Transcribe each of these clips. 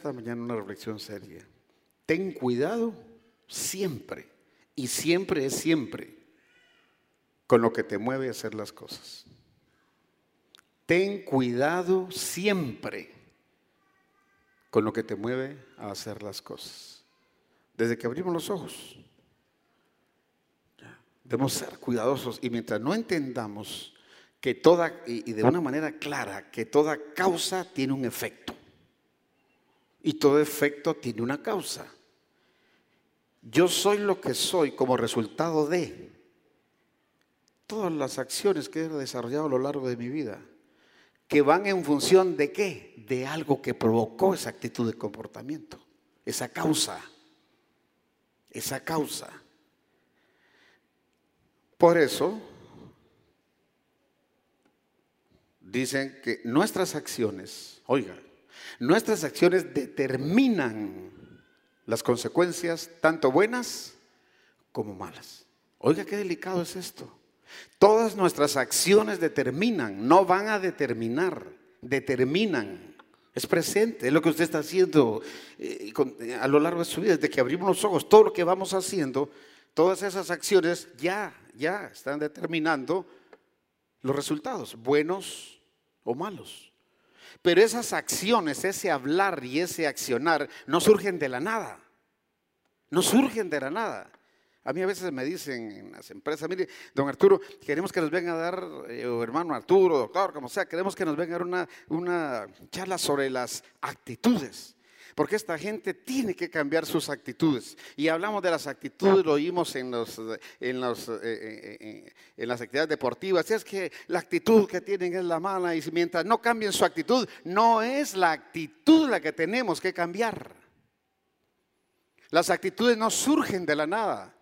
Esta mañana una reflexión seria. Ten cuidado siempre, y siempre es siempre, con lo que te mueve a hacer las cosas. Ten cuidado siempre con lo que te mueve a hacer las cosas. Desde que abrimos los ojos, debemos ser cuidadosos y mientras no entendamos que toda, y de una manera clara, que toda causa tiene un efecto y todo efecto tiene una causa. Yo soy lo que soy como resultado de todas las acciones que he desarrollado a lo largo de mi vida, que van en función de qué? De algo que provocó esa actitud de comportamiento, esa causa, esa causa. Por eso, dicen que nuestras acciones, oiga, nuestras acciones determinan las consecuencias, tanto buenas como malas. Oiga, qué delicado es esto. Todas nuestras acciones determinan, no van a determinar, determinan. Es presente, es lo que usted está haciendo eh, eh, a lo largo de su vida, desde que abrimos los ojos, todo lo que vamos haciendo, todas esas acciones ya, ya están determinando los resultados, buenos o malos. Pero esas acciones, ese hablar y ese accionar no surgen de la nada. No surgen de la nada. A mí a veces me dicen en las empresas, mire, don Arturo, queremos que nos venga a dar, eh, o hermano Arturo, doctor, como sea, queremos que nos venga a dar una, una charla sobre las actitudes. Porque esta gente tiene que cambiar sus actitudes. Y hablamos de las actitudes, lo oímos en, los, en, los, eh, eh, en las actividades deportivas. Es que la actitud que tienen es la mala y mientras no cambien su actitud, no es la actitud la que tenemos que cambiar. Las actitudes no surgen de la nada.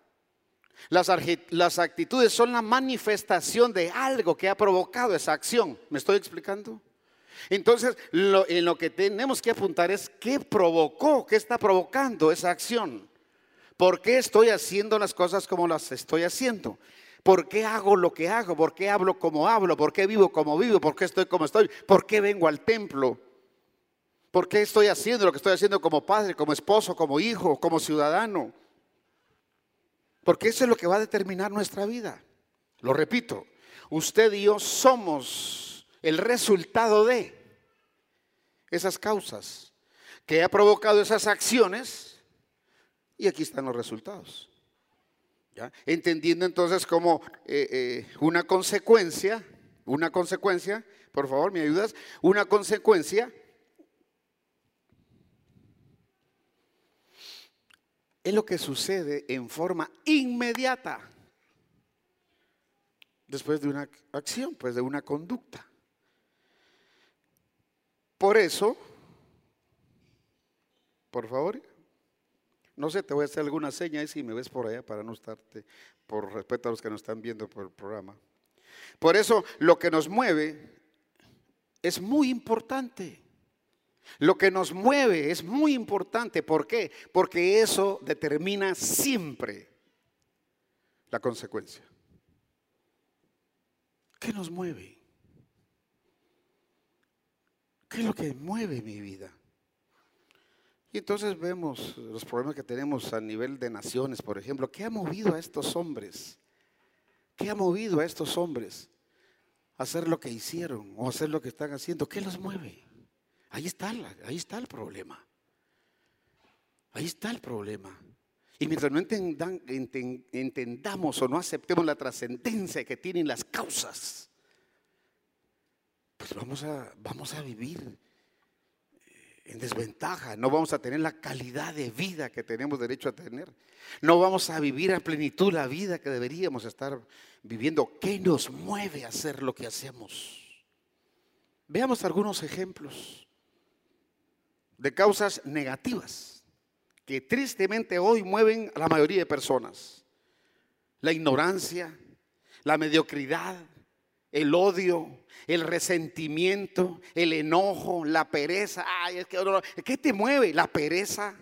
Las, las, actitudes son la manifestación de algo que ha provocado esa acción. ¿Me estoy explicando? Entonces, en lo que tenemos que apuntar es qué provocó, qué está provocando esa acción. ¿Por qué estoy haciendo las cosas como las estoy haciendo? ¿Por qué hago lo que hago? ¿Por qué hablo como hablo? ¿Por qué vivo como vivo? ¿Por qué estoy como estoy? ¿Por qué vengo al templo? ¿Por qué estoy haciendo lo que estoy haciendo como padre, como esposo, como hijo, como ciudadano? Porque eso es lo que va a determinar nuestra vida. Lo repito, usted y yo somos el resultado de esas causas que ha provocado esas acciones y aquí están los resultados. Entendiendo entonces como eh, eh, una consecuencia, una consecuencia, por favor, ¿me ayudas? Una consecuencia es lo que sucede en forma inmediata después de una acción, pues de una conducta. Por eso, por favor, no sé, te voy a hacer alguna seña si me ves por allá para no estarte, por respeto a los que nos están viendo por el programa. Por eso, lo que nos mueve es muy importante. Lo que nos mueve es muy importante. ¿Por qué? Porque eso determina siempre la consecuencia. ¿Qué nos mueve? ¿Qué es lo que mueve mi vida? Y entonces vemos los problemas que tenemos a nivel de naciones, por ejemplo. ¿Qué ha movido a estos hombres? ¿Qué ha movido a estos hombres a hacer lo que hicieron o hacer lo que están haciendo? ¿Qué los mueve? Ahí está, ahí está el problema. Ahí está el problema. Y mientras no entendamos o no aceptemos la trascendencia que tienen las causas, pues vamos a, vamos a vivir eh, en desventaja, no vamos a tener la calidad de vida que tenemos derecho a tener, no vamos a vivir a plenitud la vida que deberíamos estar viviendo. ¿Qué nos mueve a hacer lo que hacemos? Veamos algunos ejemplos de causas negativas que tristemente hoy mueven a la mayoría de personas. La ignorancia, la mediocridad, el odio, el resentimiento, el enojo, la pereza. Ay, ¿Qué te mueve? La pereza,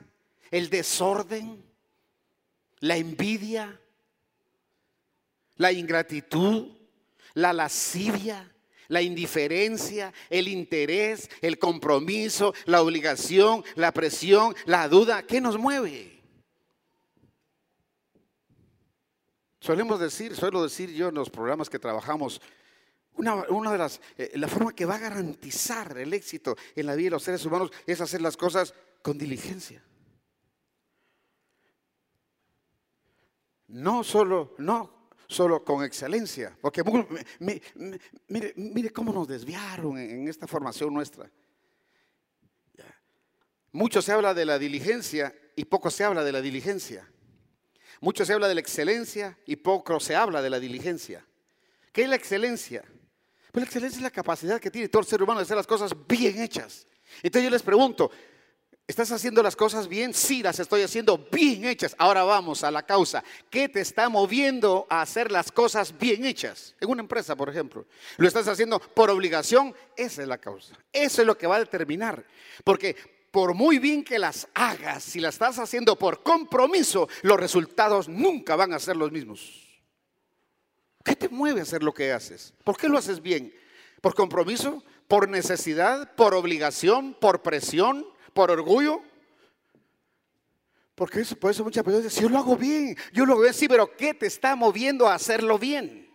el desorden, la envidia, la ingratitud, la lascivia, la indiferencia, el interés, el compromiso, la obligación, la presión, la duda. ¿Qué nos mueve? Solemos decir, suelo decir yo en los programas que trabajamos, una, de las, eh, la forma que va a garantizar el éxito en la vida de los seres humanos es hacer las cosas con diligencia. No solo, no solo con excelencia, porque mire, mire cómo nos desviaron en esta formación nuestra. Mucho se habla de la diligencia y poco se habla de la diligencia. Mucho se habla de la excelencia y poco se habla de la diligencia. ¿Qué es la excelencia? Pues la excelencia es la capacidad que tiene todo el ser humano de hacer las cosas bien hechas. Entonces yo les pregunto, ¿estás haciendo las cosas bien? Sí, las estoy haciendo bien hechas. Ahora vamos a la causa. ¿Qué te está moviendo a hacer las cosas bien hechas? En una empresa, por ejemplo. ¿Lo estás haciendo por obligación? Esa es la causa. Eso es lo que va a determinar. Porque por muy bien que las hagas, si las estás haciendo por compromiso, los resultados nunca van a ser los mismos. ¿Qué te mueve a hacer lo que haces? ¿Por qué lo haces bien? ¿Por compromiso? ¿Por necesidad? ¿Por obligación? ¿Por presión? ¿Por orgullo? Porque eso, por eso muchas personas dicen, si yo lo hago bien, yo lo hago bien, sí, pero ¿qué te está moviendo a hacerlo bien?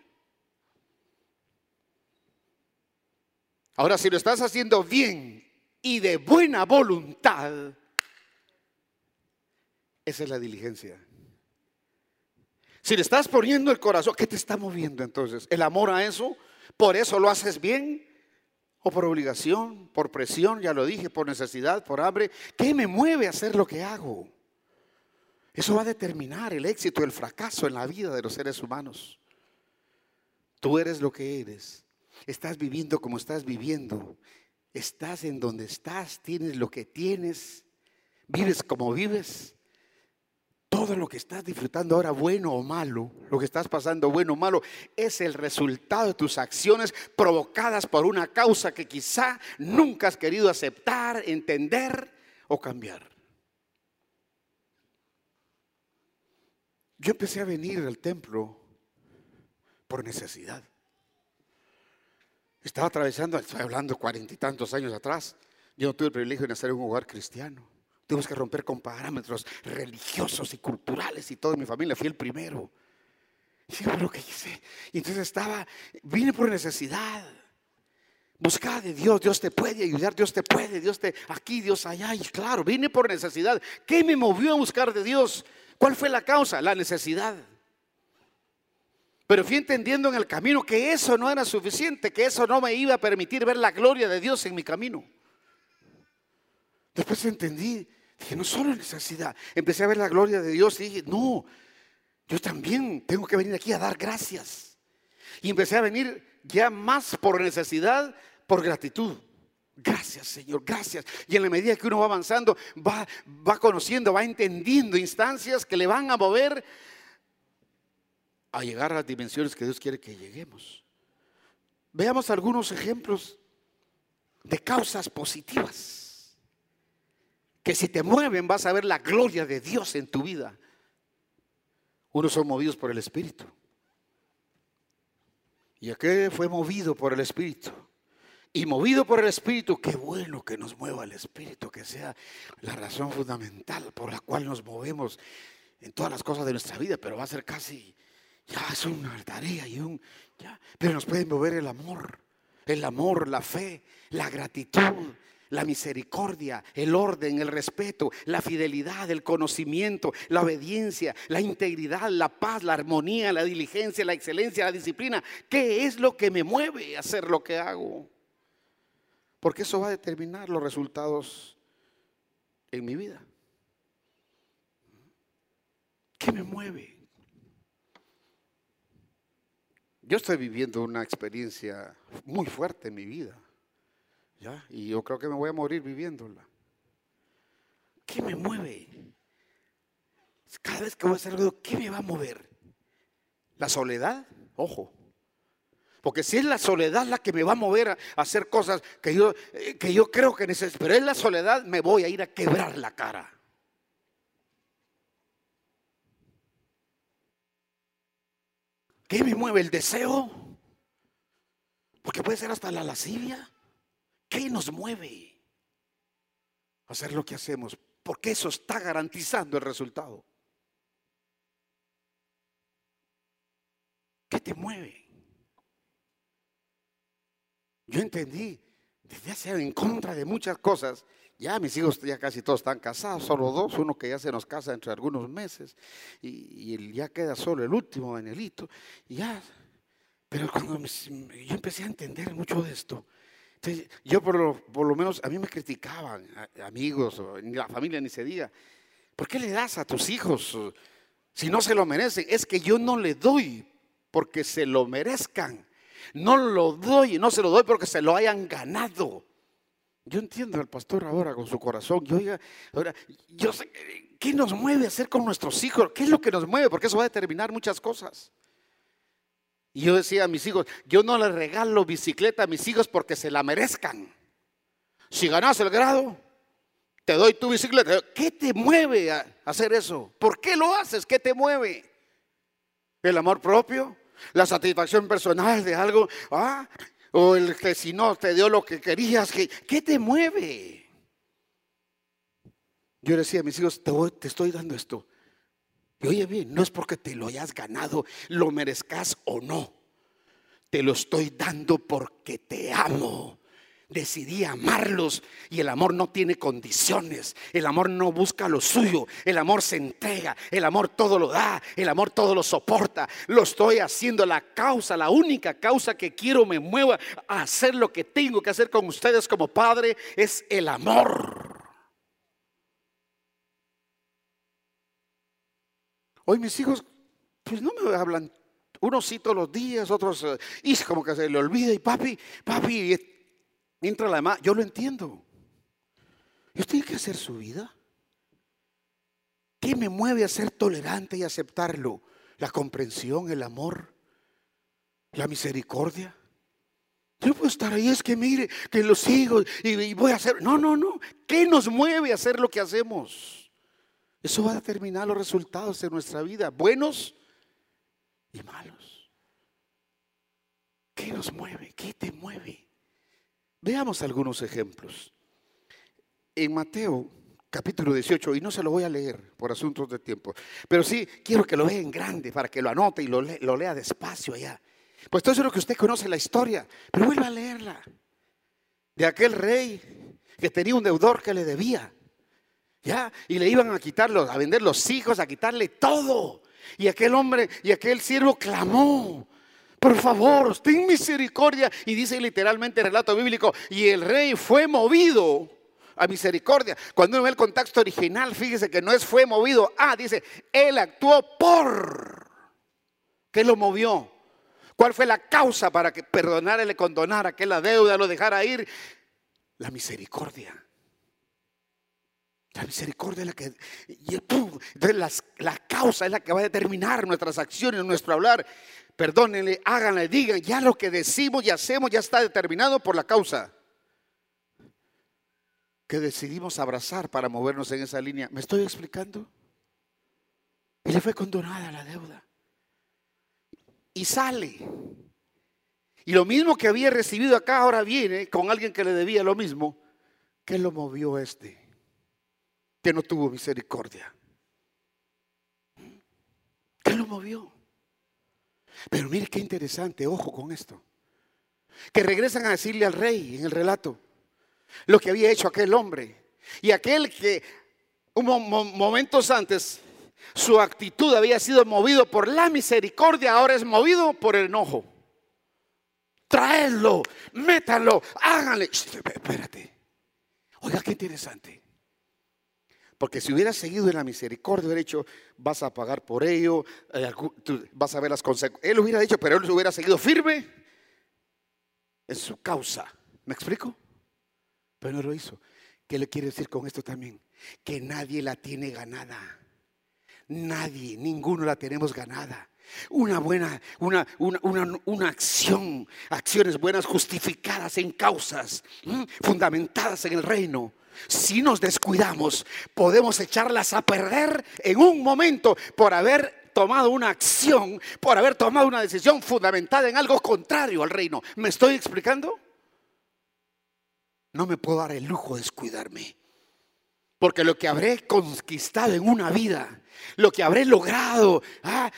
Ahora, si lo estás haciendo bien y de buena voluntad, esa es la diligencia. Si le estás poniendo el corazón, ¿qué te está moviendo entonces? ¿El amor a eso? ¿Por eso lo haces bien? ¿O por obligación, por presión, ya lo dije, por necesidad, por hambre? ¿Qué me mueve a hacer lo que hago? Eso va a determinar el éxito, el fracaso en la vida de los seres humanos. Tú eres lo que eres. Estás viviendo como estás viviendo estás en donde estás, tienes lo que tienes, vives como vives. Todo lo que estás disfrutando ahora, bueno o malo, lo que estás pasando, bueno o malo, es el resultado de tus acciones provocadas por una causa que quizá nunca has querido aceptar, entender o cambiar. Yo empecé a venir al templo por necesidad. Estaba atravesando, estoy hablando cuarenta y tantos años atrás. Yo no tuve el privilegio de nacer en un hogar cristiano. Tuvimos que romper con parámetros religiosos y culturales y toda mi familia. Fui el primero. Hice. Y entonces estaba, vine por necesidad. Buscaba de Dios, Dios te puede ayudar, Dios te puede, Dios te aquí, Dios allá. Y claro, vine por necesidad. ¿Qué me movió a buscar de Dios? ¿Cuál fue la causa? La necesidad. Pero fui entendiendo en el camino que eso no era suficiente, que eso no me iba a permitir ver la gloria de Dios en mi camino. Después entendí, dije, no solo necesidad, empecé a ver la gloria de Dios y dije, no, yo también tengo que venir aquí a dar gracias. Y empecé a venir ya más por necesidad, por gratitud. Gracias, Señor, gracias. Y en la medida que uno va avanzando, va, va conociendo, va entendiendo instancias que le van a mover a llegar a las dimensiones que Dios quiere que lleguemos. Veamos algunos ejemplos de causas positivas. Que si te mueven vas a ver la gloria de Dios en tu vida. Unos son movidos por el Espíritu. Y aquel fue movido por el Espíritu. Y movido por el Espíritu, qué bueno que nos mueva el Espíritu, que sea la razón fundamental por la cual nos movemos en todas las cosas de nuestra vida, pero va a ser casi ya es una tarea y un... Ya, pero nos puede mover el amor, el amor, la fe, la gratitud, la misericordia, el orden, el respeto, la fidelidad, el conocimiento, la obediencia, la integridad, la paz, la armonía, la diligencia, la excelencia, la disciplina. ¿Qué es lo que me mueve a hacer lo que hago? Porque eso va a determinar los resultados en mi vida. ¿Qué me mueve? Yo estoy viviendo una experiencia muy fuerte en mi vida. Y yo creo que me voy a morir viviéndola. ¿Qué me mueve? Cada vez que voy a hacer algo, ¿qué me va a mover? ¿La soledad? Ojo. Porque si es la soledad la que me va a mover a hacer cosas que yo, eh, que yo creo que necesito, pero es la soledad, me voy a ir a quebrar la cara. ¿Qué me mueve el deseo? Porque que puede ser hasta la lascivia. ¿Qué nos mueve hacer lo que hacemos? Porque eso está garantizando el resultado. ¿Qué te mueve? Yo entendí desde hace en contra de muchas cosas. Ya mis hijos ya casi todos están casados, solo dos, uno que ya se nos casa entre algunos meses y, ya queda solo el último, Danielito. Y ya, pero cuando yo empecé a entender mucho de esto, yo por lo, por lo, menos a mí me criticaban amigos, ni la familia ni se diga. ¿Por qué le das a tus hijos si no se lo merecen? Es que yo no le doy porque se lo merezcan. No lo doy, no se lo doy porque se lo hayan ganado. Yo entiendo al pastor ahora con su corazón. Yo, ahora, yo sé, ¿qué nos mueve a hacer con nuestros hijos? ¿Qué es lo que nos mueve? Porque eso va a determinar muchas cosas. Y yo decía a mis hijos, yo no les regalo bicicleta a mis hijos porque se la merezcan. Si ganas el grado, te doy tu bicicleta. ¿Qué te mueve a hacer eso? ¿Por qué lo haces? ¿Qué te mueve? ¿El amor propio? la satisfacción personal de algo, ¿ah? o el que si no te dio lo que querías, ¿qué, te mueve? Yo decía a mis hijos, te, te estoy dando esto. Y oye bien, no es porque te lo hayas ganado, lo merezcas o no. Te lo estoy dando porque te amo decidí amarlos y el amor no tiene condiciones, el amor no busca lo suyo, el amor se entrega, el amor todo lo da, el amor todo lo soporta. Lo estoy haciendo la causa, la única causa que quiero me mueva a hacer lo que tengo que hacer con ustedes como padre es el amor. Hoy mis hijos pues no me hablan unos sí todos los días, otros, eh, y como que se le olvida, y papi, papi, Mientras la demás, yo lo entiendo. ¿Y usted tiene que hacer su vida? ¿Qué me mueve a ser tolerante y aceptarlo? La comprensión, el amor, la misericordia. Yo puedo estar ahí, es que mire, que lo sigo y, voy a hacer. No, no, no. ¿Qué nos mueve a hacer lo que hacemos? Eso va a determinar los resultados de nuestra vida, buenos y malos. ¿Qué nos mueve? ¿Qué te mueve? Veamos algunos ejemplos. En Mateo capítulo 18, y no se lo voy a leer por asuntos de tiempo, pero sí quiero que lo vea en grande para que lo anote y lo, lea despacio allá. Pues todo eso es lo que usted conoce la historia, pero vuelva a leerla. De aquel rey que tenía un deudor que le debía. ¿Ya? Y le iban a quitarlo, a vender los hijos, a quitarle todo. Y aquel hombre y aquel siervo clamó por favor, ten misericordia. Y dice literalmente el relato bíblico, y el rey fue movido a misericordia. Cuando uno ve el contexto original, fíjese que no es fue movido Ah, dice, él actuó por. ¿Qué lo movió? ¿Cuál fue la causa para que perdonara le condonara, que la deuda lo dejara ir? La misericordia. La misericordia es la que, la causa es la que va a determinar nuestras acciones, nuestro hablar perdónenle, háganle, digan, ya lo que decimos y hacemos ya está determinado por la causa que decidimos abrazar para movernos en esa línea. ¿Me estoy explicando? Y le fue condonada la deuda. Y sale. Y lo mismo que había recibido acá ahora viene con alguien que le debía lo mismo. ¿Qué lo movió este? Que no tuvo misericordia. ¿Qué lo movió? Pero mire qué interesante, ojo con esto. Que regresan a decirle al rey en el relato lo que había hecho aquel hombre. Y aquel que momentos antes su actitud había sido movido por la misericordia, ahora es movido por el enojo. Traedlo, métalo, háganle. Espérate. Oiga, qué interesante. Porque si hubiera seguido en la misericordia, hubiera dicho, vas a pagar por ello, eh, vas a ver las consecuencias. Él hubiera dicho, pero él hubiera seguido firme en su causa. ¿Me explico? Pero no lo hizo. ¿Qué le quiere decir con esto también? Que nadie la tiene ganada. Nadie, ninguno la tenemos ganada. Una buena, una, una, una, acción, acciones buenas justificadas en causas, fundamentadas en el reino si nos descuidamos, podemos echarlas a perder en un momento por haber tomado una acción, por haber tomado una decisión fundamentada en algo contrario al reino. ¿Me estoy explicando? No me puedo dar el lujo de descuidarme. Porque lo que habré conquistado en una vida, lo que habré logrado, ah,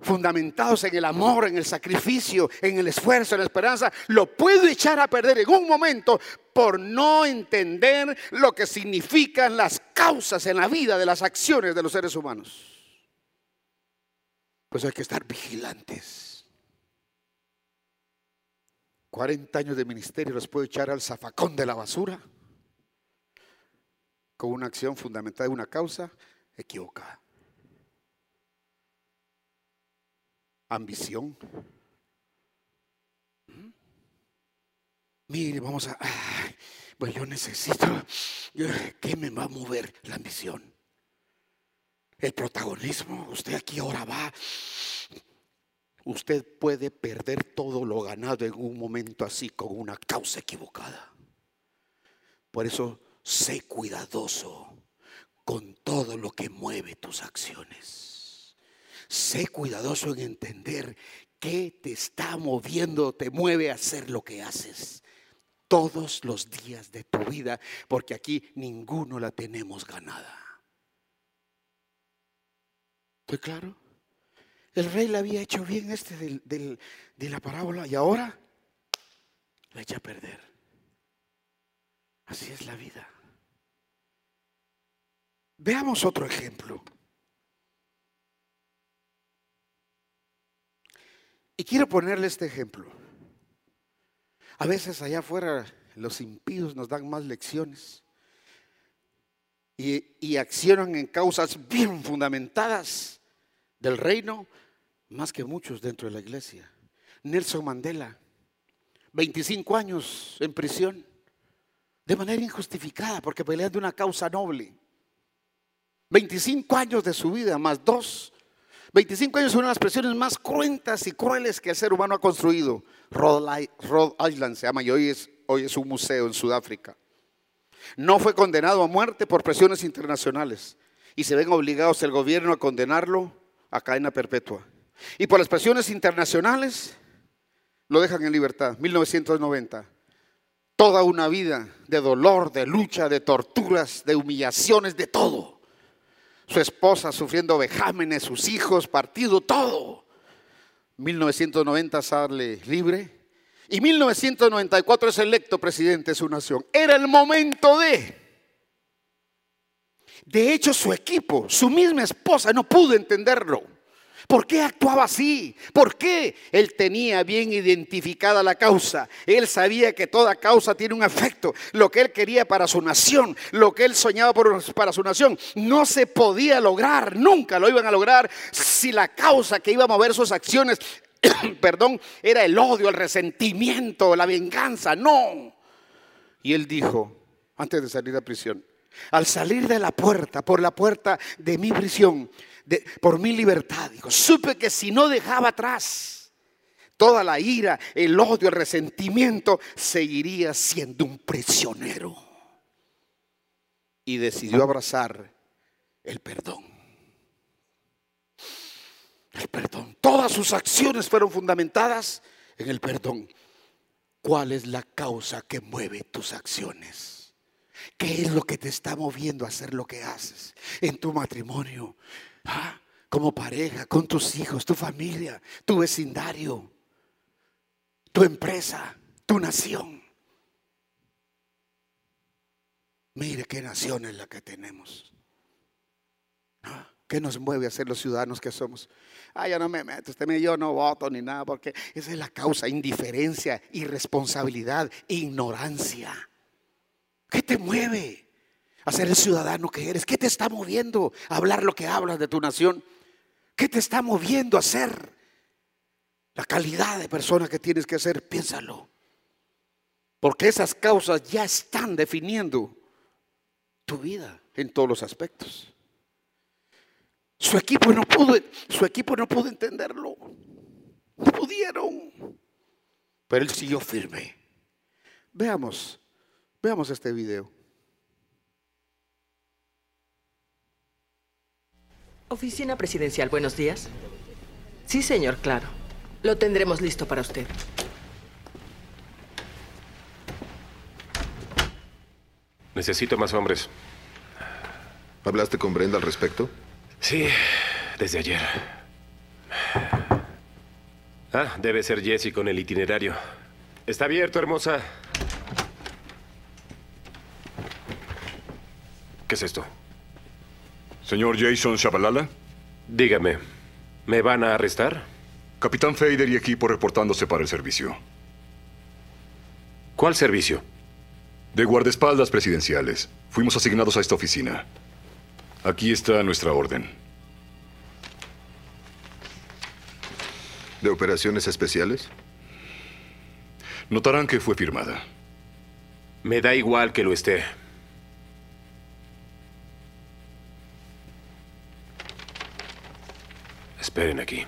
fundamentados en el amor, en el sacrificio, en el esfuerzo, en la esperanza, lo puedo echar a perder en un momento por no entender lo que significan las causas en la vida de las acciones de los seres humanos. Pues hay que estar vigilantes. 40 años de ministerio los puedo echar al zafacón de la basura con una acción fundamentada en una causa equivocada. Ambición. Mire, vamos a... pues yo necesito... ¿Qué me va a mover la ambición? El protagonismo. Usted aquí ahora va. Usted puede perder todo lo ganado en un momento así con una causa equivocada. Por eso, sé cuidadoso con todo lo que mueve tus acciones. Sé cuidadoso en entender qué te está moviendo, te mueve a hacer lo que haces todos los días de tu vida, porque aquí ninguno la tenemos ganada. ¿Estoy claro? El rey le había hecho bien este de la parábola y ahora la echa a perder. Así es la vida. Veamos otro ejemplo. Y quiero ponerle este ejemplo. A veces allá afuera los impíos nos dan más lecciones y, accionan en causas bien fundamentadas del reino, más que muchos dentro de la iglesia. Nelson Mandela, 25 años en prisión, de manera injustificada, porque peleando una causa noble. 25 años de su vida, más dos 25 años de las presiones más cruentas y crueles que el ser humano ha construido. Rhode Island se llama y hoy es, hoy es un museo en Sudáfrica. No fue condenado a muerte por presiones internacionales y se ven obligados el gobierno a condenarlo a cadena perpetua. Y por las presiones internacionales lo dejan en libertad. 1990. Toda una vida de dolor, de lucha, de torturas, de humillaciones, de todo su esposa sufriendo vejámenes, sus hijos, partido, todo. 1990 sale libre y 1994 es electo presidente de su nación. Era el momento de... De hecho, su equipo, su misma esposa, no pudo entenderlo. ¿Por qué actuaba así? ¿Por qué? Él tenía bien identificada la causa. Él sabía que toda causa tiene un efecto. Lo que él quería para su nación, lo que él soñaba para su nación, no se podía lograr, nunca lo iban a lograr si la causa que iba a mover sus acciones, perdón, era el odio, el resentimiento, la venganza. No. Y él dijo, antes de salir de prisión, al salir de la puerta, por la puerta de mi prisión, por mi libertad. Dijo, supe que si no dejaba atrás toda la ira, el odio, el resentimiento, seguiría siendo un prisionero. Y decidió abrazar el perdón. El perdón. Todas sus acciones fueron fundamentadas en el perdón. ¿Cuál es la causa que mueve tus acciones? ¿Qué es lo que te está moviendo a hacer lo que haces en tu matrimonio, como pareja, con tus hijos, tu familia, tu vecindario, tu empresa, tu nación. Mire qué nación es la que tenemos. Ah, ¿Qué nos mueve a ser los ciudadanos que somos? Ah, yo no me meto, usted me yo no voto ni nada, porque esa es la causa, indiferencia, irresponsabilidad, ignorancia. ¿Qué te mueve? a ser el ciudadano que eres? ¿Qué te está moviendo a hablar lo que hablas de tu nación? ¿Qué te está moviendo a ser? La calidad de persona que tienes que ser, piénsalo. Porque esas causas ya están definiendo tu vida en todos los aspectos. Su equipo no pudo, su equipo no pudo entenderlo. No pudieron. Pero él siguió firme. Veamos, veamos este video. Oficina presidencial, buenos días. Sí, señor, claro. Lo tendremos listo para usted. Necesito más hombres. ¿Hablaste con Brenda al respecto? Sí, desde ayer. Ah, debe ser Jesse con el itinerario. Está abierto, hermosa. ¿Qué es esto? Señor Jason Shabalala, Dígame, ¿me van a arrestar? Capitán Fader y equipo reportándose para el servicio. ¿Cuál servicio? De guardaespaldas presidenciales. Fuimos asignados a esta oficina. Aquí está nuestra orden. ¿De operaciones especiales? Notarán que fue firmada. Me da igual que lo esté. Esperen aquí.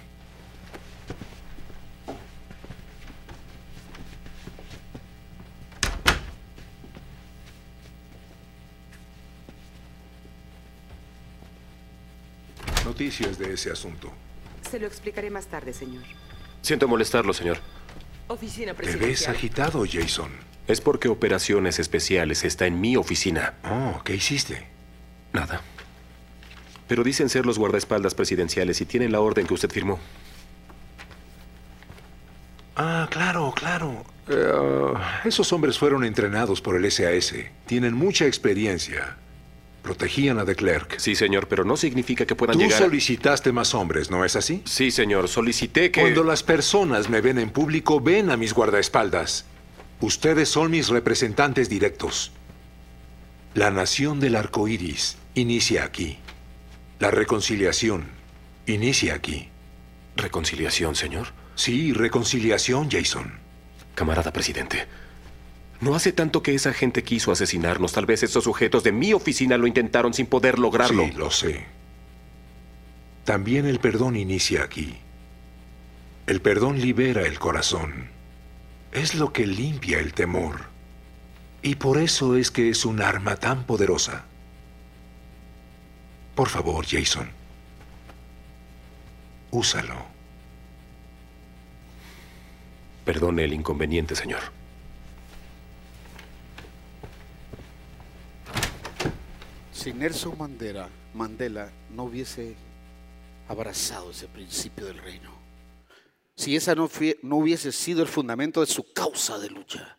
Noticias de ese asunto. Se lo explicaré más tarde, señor. Siento molestarlo, señor. Oficina Te ves presidencial. agitado, Jason. Es porque Operaciones Especiales está en mi oficina. Oh, ¿qué hiciste? Nada. Pero dicen ser los guardaespaldas presidenciales y tienen la orden que usted firmó. Ah, claro, claro. Eh, esos hombres fueron entrenados por el SAS. Tienen mucha experiencia. Protegían a De Klerk. Sí, señor, pero no significa que puedan Tú llegar. a- solicitaste más hombres, ¿no es así? Sí, señor, solicité que. Cuando las personas me ven en público, ven a mis guardaespaldas. Ustedes son mis representantes directos. La nación del arco iris inicia aquí. La reconciliación inicia aquí. Reconciliación, señor. Sí, reconciliación, Jason. Camarada presidente. No hace tanto que esa gente quiso asesinarnos. Tal vez esos sujetos de mi oficina lo intentaron sin poder lograrlo. Sí, lo sé. También el perdón inicia aquí. El perdón libera el corazón. Es lo que limpia el temor. Y por eso es que es un arma tan poderosa. Por favor, Jason. Úsalo. Perdone el inconveniente, señor. Si Nelson Mandela, Mandela no hubiese abrazado ese principio del reino, si esa no, fue- no hubiese sido el fundamento de su causa de lucha,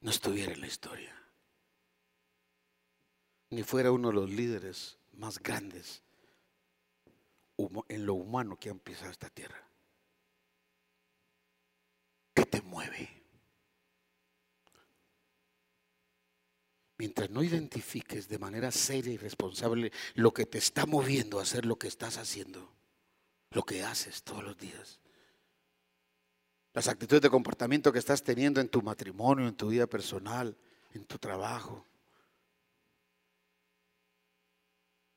no estuviera en la historia, ni fuera uno de los líderes más grandes en lo humano que han pisado esta tierra. ¿Qué te mueve? Mientras no identifiques de manera seria y responsable lo que te está moviendo a hacer lo que estás haciendo, lo que haces todos los días, las actitudes de comportamiento que estás teniendo en tu matrimonio, en tu vida personal, en tu trabajo,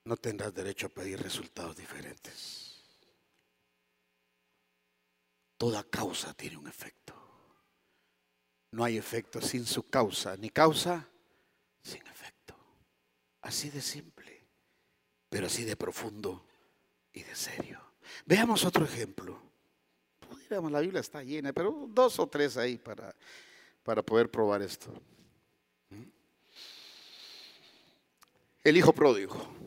no tendrás derecho a pedir resultados diferentes. Toda causa tiene un efecto. No hay efecto sin su causa, ni causa sin efecto. Así de simple, pero así de profundo y de serio. Veamos otro ejemplo. La Biblia está llena, pero dos o tres ahí para, para poder probar esto. El hijo pródigo.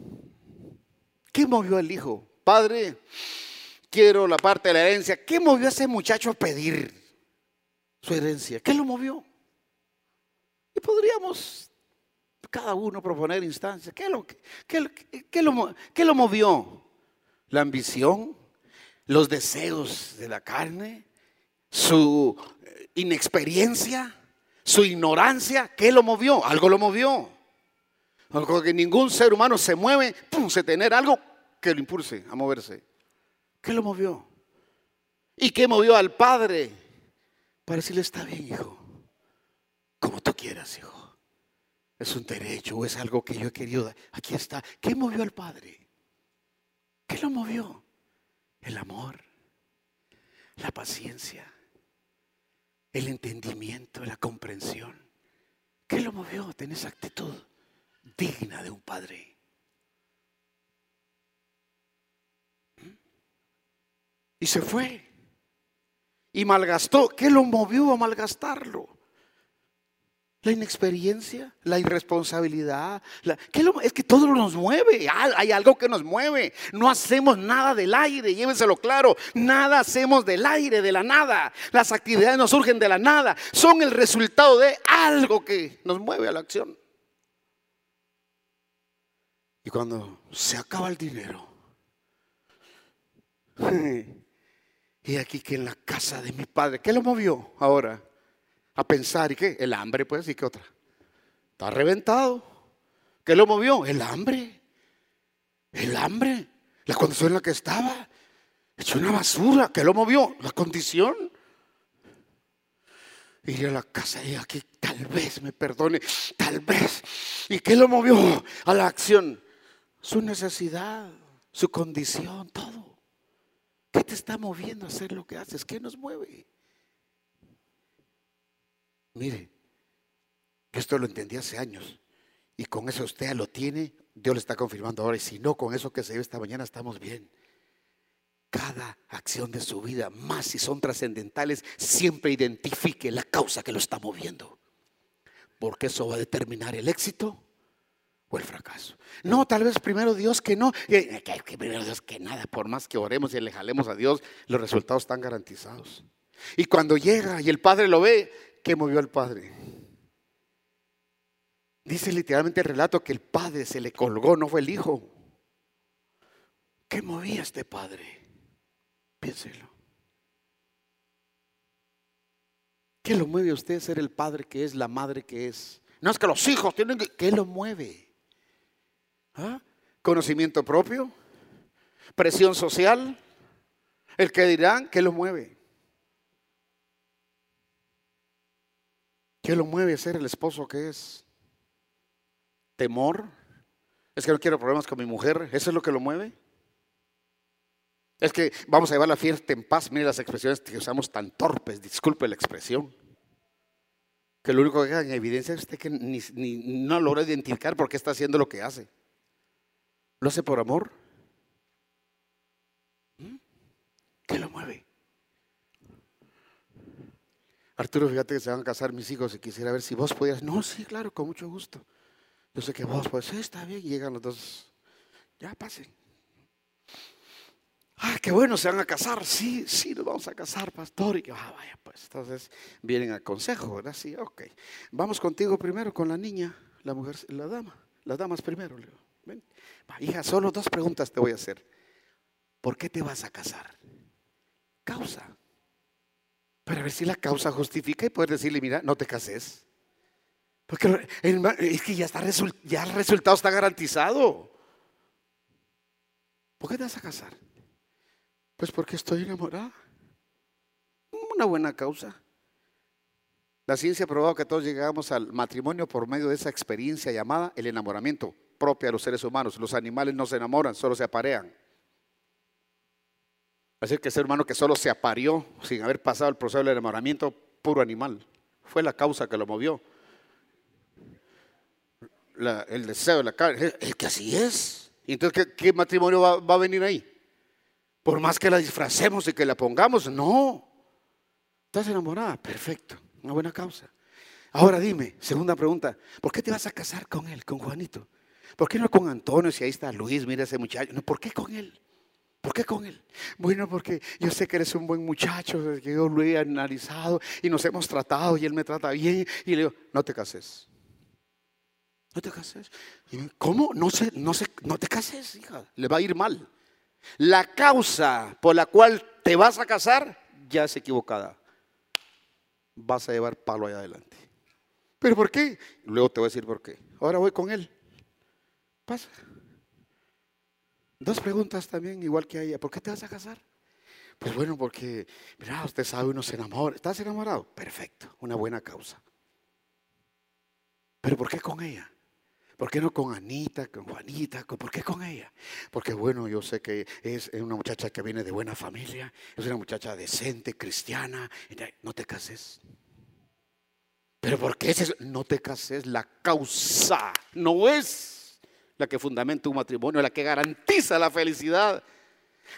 ¿Qué movió al hijo? Padre, quiero la parte de la herencia. ¿Qué movió a ese muchacho a pedir su herencia? ¿Qué lo movió? Y podríamos cada uno proponer instancias. ¿Qué lo, qué qué lo movió? ¿La ambición? ¿Los deseos de la carne? ¿Su inexperiencia? ¿Su ignorancia? ¿Qué lo movió? Algo lo movió. Algo que ningún ser humano se mueve, pum, se tener algo que lo impulse a moverse. ¿Qué lo movió? ¿Y qué movió al padre? Para decirle, está bien, hijo. Como tú quieras, hijo. Es un derecho o es algo que yo he querido. dar. Aquí está. ¿Qué movió al padre? ¿Qué lo movió? El amor, la paciencia, el entendimiento, la comprensión. ¿Qué lo movió esa actitud digna de un padre. Y se fue. Y malgastó. ¿Qué lo movió a malgastarlo? La inexperiencia, la irresponsabilidad. ¿qué es que todo nos mueve. Ah, hay algo que nos mueve. No hacemos nada del aire, llévenselo claro. Nada hacemos del aire, de la nada. Las actividades no surgen de la nada. Son el resultado de algo que nos mueve a la acción. Y cuando se acaba el dinero, y aquí que en la casa de mi padre, ¿qué lo movió ahora? A pensar, ¿y qué? El hambre, pues, ¿y qué otra? Está reventado. ¿Qué lo movió? El hambre. El hambre. La condición en la que estaba. Hecho una basura. ¿Qué lo movió? La condición. Ir a la casa y aquí tal vez me perdone, tal vez. ¿Y qué lo movió a la acción? Su necesidad, su condición, todo. ¿Qué te está moviendo a hacer lo que haces? ¿Qué nos mueve? Mire, esto lo entendí hace años y con eso usted lo tiene, Dios le está confirmando ahora y si no, con eso que se ve esta mañana estamos bien. Cada acción de su vida, más si son trascendentales, siempre identifique la causa que lo está moviendo. Porque eso va a determinar el éxito o el fracaso. No, tal vez primero Dios que no, eh, que, primero Dios que nada, por más que oremos y le jalemos a Dios, los resultados están garantizados. Y cuando llega y el Padre lo ve, ¿qué movió al Padre? Dice literalmente el relato que el Padre se le colgó, no fue el Hijo. ¿Qué movía este Padre? Piénselo. ¿Qué lo mueve a usted ser el padre que es, la madre que es? No es que los hijos tienen que... ¿Qué lo mueve? ¿Ah? ¿Conocimiento propio? ¿Presión social? ¿El que dirán? ¿Qué lo mueve? ¿Qué lo mueve a ser el esposo que es? ¿Temor? ¿Es que no quiero problemas con mi mujer? ¿Eso es lo que lo mueve? Es que vamos a llevar la fiesta en paz. Mire las expresiones que usamos tan torpes, disculpe la expresión. Que lo único que queda en evidencia es que ni- no logra identificar por qué está haciendo lo que hace. ¿Lo hace por amor? ¿Mm? ¿Qué lo mueve? Arturo, fíjate que se van a casar mis hijos y quisiera ver si vos pudieras. No, sí, claro, con mucho gusto. Yo sé que vos, pues, sí, está bien. Llegan los dos. Ya, pasen. Ah, qué bueno, se van a casar. Sí, sí, nos vamos a casar, pastor. Y yo, ah, vaya, pues. Entonces vienen al consejo, ¿verdad? Sí, ok. Vamos contigo primero con la niña, la mujer, la dama. Las damas primero, le hija, solo dos preguntas te voy a hacer. ¿Por qué te vas a casar? Causa. Para ver si la causa justifica y poder decirle, mira, no te cases. Porque es que ya, está, ya el resultado está garantizado. ¿Por qué te vas a casar? Pues porque estoy enamorada. Una buena causa. La ciencia ha probado que todos llegamos al matrimonio por medio de esa experiencia llamada el enamoramiento propia de los seres humanos. Los animales no se enamoran, solo se aparean. Así que ese hermano que solo se aparió sin haber pasado el proceso del enamoramiento, puro animal. Fue la causa que lo movió. El deseo de la carne. Es que así es. ¿Y entonces qué, qué matrimonio va, va a venir ahí? Por más que la disfracemos y que la pongamos, no. ¿Estás enamorada? Perfecto. Una buena causa. Ahora dime, segunda pregunta, ¿por qué te vas a casar con él, con Juanito? ¿Por qué no con Antonio si ahí está Luis, mira ese muchacho? No, ¿por qué con él? ¿Por qué con él? Bueno, porque yo sé que eres un buen muchacho, que yo lo he analizado y nos hemos tratado y él me trata bien. Y le digo, no te cases. No te cases. Y ¿Cómo? No, sé, no, sé, no te cases, hija. Le va a ir mal. La causa por la cual te vas a casar ya es equivocada. Vas a llevar palo allá adelante. ¿Pero por qué? Luego te voy a decir por qué. Ahora voy con él. Pasa. Dos preguntas también, igual que ella. ¿Por qué te vas a casar? Pues bueno, porque, mira, usted sabe, uno se enamora. ¿Estás enamorado? Perfecto, una buena causa. ¿Pero por qué con ella? ¿Por qué no con Anita, con Juanita? ¿Por qué con ella? Porque bueno, yo sé que es una muchacha que viene de buena familia, es una muchacha decente, cristiana. No te cases. ¿Pero por qué? No te cases. La causa no es la que fundamenta un matrimonio, la que garantiza la felicidad.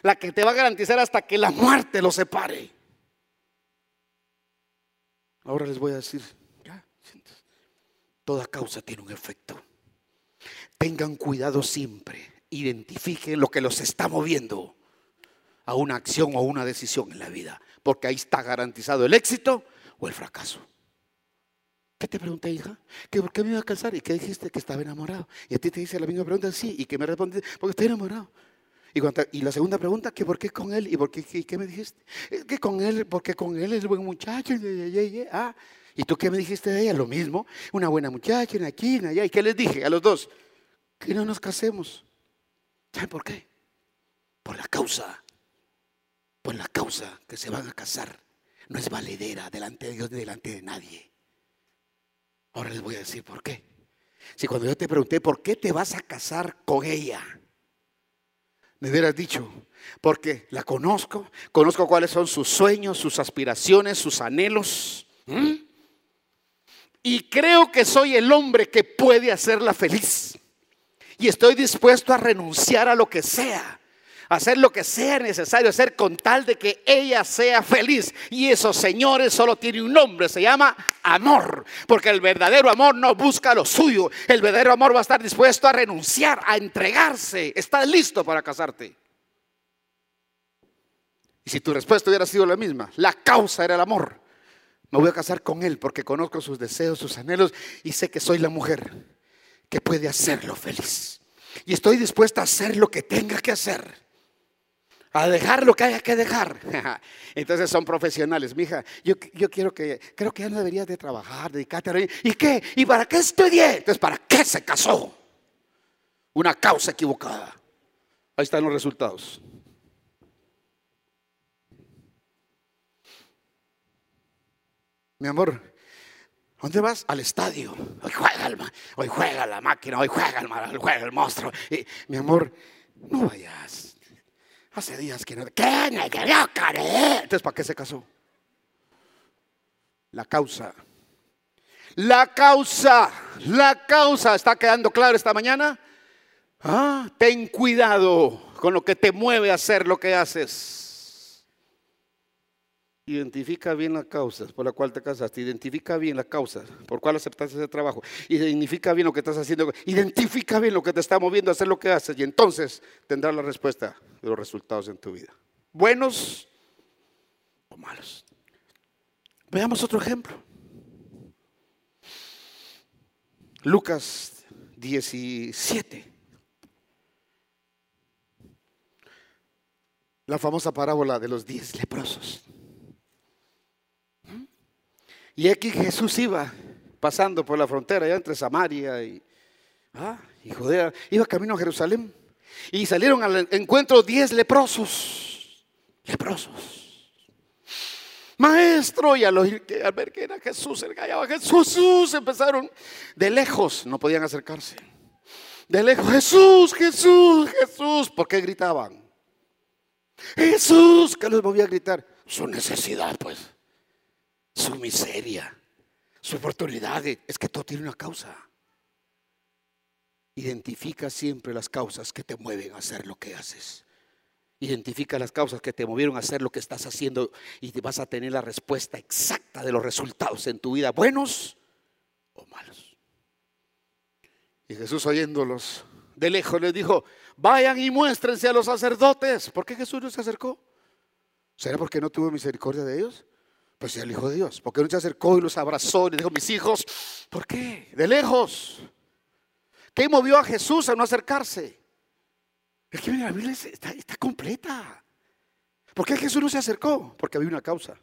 La que te va a garantizar hasta que la muerte lo separe. Ahora les voy a decir, ya, toda causa tiene un efecto. Tengan cuidado siempre, identifiquen lo que los está moviendo a una acción o una decisión en la vida, porque ahí está garantizado el éxito o el fracaso. ¿Qué te pregunté, hija? ¿Que ¿Por qué me iba a casar? ¿Y qué dijiste? Que estaba enamorado. Y a ti te dice la misma pregunta, sí. ¿Y que me responde? Porque estoy enamorado. Y, y, la segunda pregunta, ¿que por qué con él? ¿Y por qué, qué, me dijiste? Que con él, porque con él es buen muchacho. Ah, ¿y tú qué me dijiste de ella? Lo mismo. Una buena muchacha, una aquí, una allá. ¿Y qué les dije a los dos? Que no nos casemos. ¿Saben por qué? Por la causa. Por la causa que se van a casar. No es valedera delante de Dios ni delante de nadie. Ahora les voy a decir por qué. Si cuando yo te pregunté, ¿por qué te vas a casar con ella? Me hubieras dicho, porque la conozco, conozco cuáles son sus sueños, sus aspiraciones, sus anhelos. Y creo que soy el hombre que puede hacerla feliz. Y estoy dispuesto a renunciar a lo que sea hacer lo que sea necesario hacer con tal de que ella sea feliz. Y eso, señores, solo tiene un nombre, se llama amor. Porque el verdadero amor no busca lo suyo. El verdadero amor va a estar dispuesto a renunciar, a entregarse. Está listo para casarte. Y si tu respuesta hubiera sido la misma, la causa era el amor. Me voy a casar con él porque conozco sus deseos, sus anhelos y sé que soy la mujer que puede hacerlo feliz. Y estoy dispuesta a hacer lo que tenga que hacer a dejar lo que haya que dejar. Entonces son profesionales. Mija, yo, yo quiero que, creo que ya no deberías de trabajar, dedicarte a... ¿Y qué? ¿Y para qué estudié? Entonces, ¿para qué se casó? Una causa equivocada. Ahí están los resultados. Mi amor, ¿dónde vas? Al estadio. Hoy juega, el, hoy juega la máquina, hoy juega el, hoy juega el monstruo. Mi amor, no vayas. Hace días que no. ¿Qué? Entonces, ¿para qué se casó? La causa. La causa. La causa. ¿Está quedando claro esta mañana? Ah, ten cuidado con lo que te mueve a hacer lo que haces. Identifica bien las causas por la cual te casaste. Identifica bien la causa por cual aceptaste ese trabajo. Identifica bien lo que estás haciendo. Identifica bien lo que te está moviendo a hacer lo que haces. Y entonces tendrás la respuesta de los resultados en tu vida. Buenos o malos. Veamos otro ejemplo. Lucas 17. La famosa parábola de los diez leprosos. Y aquí Jesús iba pasando por la frontera, ya entre Samaria y, ah, Judea, iba camino a Jerusalén. Y salieron al encuentro diez leprosos, leprosos. Maestro, y al, oír que, al ver que era Jesús, el callaba Jesús, Jesús, empezaron de lejos, no podían acercarse. De lejos, Jesús, Jesús, Jesús. ¿Por qué gritaban? Jesús, ¿qué les movía a gritar? Su necesidad, pues su miseria, su oportunidad. Es que todo tiene una causa. Identifica siempre las causas que te mueven a hacer lo que haces. Identifica las causas que te movieron a hacer lo que estás haciendo y vas a tener la respuesta exacta de los resultados en tu vida, buenos o malos. Y Jesús oyéndolos de lejos les dijo, vayan y muéstrense a los sacerdotes. ¿Por qué Jesús no se acercó? ¿Será porque no tuvo misericordia de ellos? Pues el Hijo de Dios. Porque no se acercó y los abrazó y le dijo, mis hijos, ¿por qué? De lejos. ¿Qué movió a Jesús a no acercarse? Es que la Biblia está, completa. ¿Por qué Jesús no se acercó? Porque había una causa.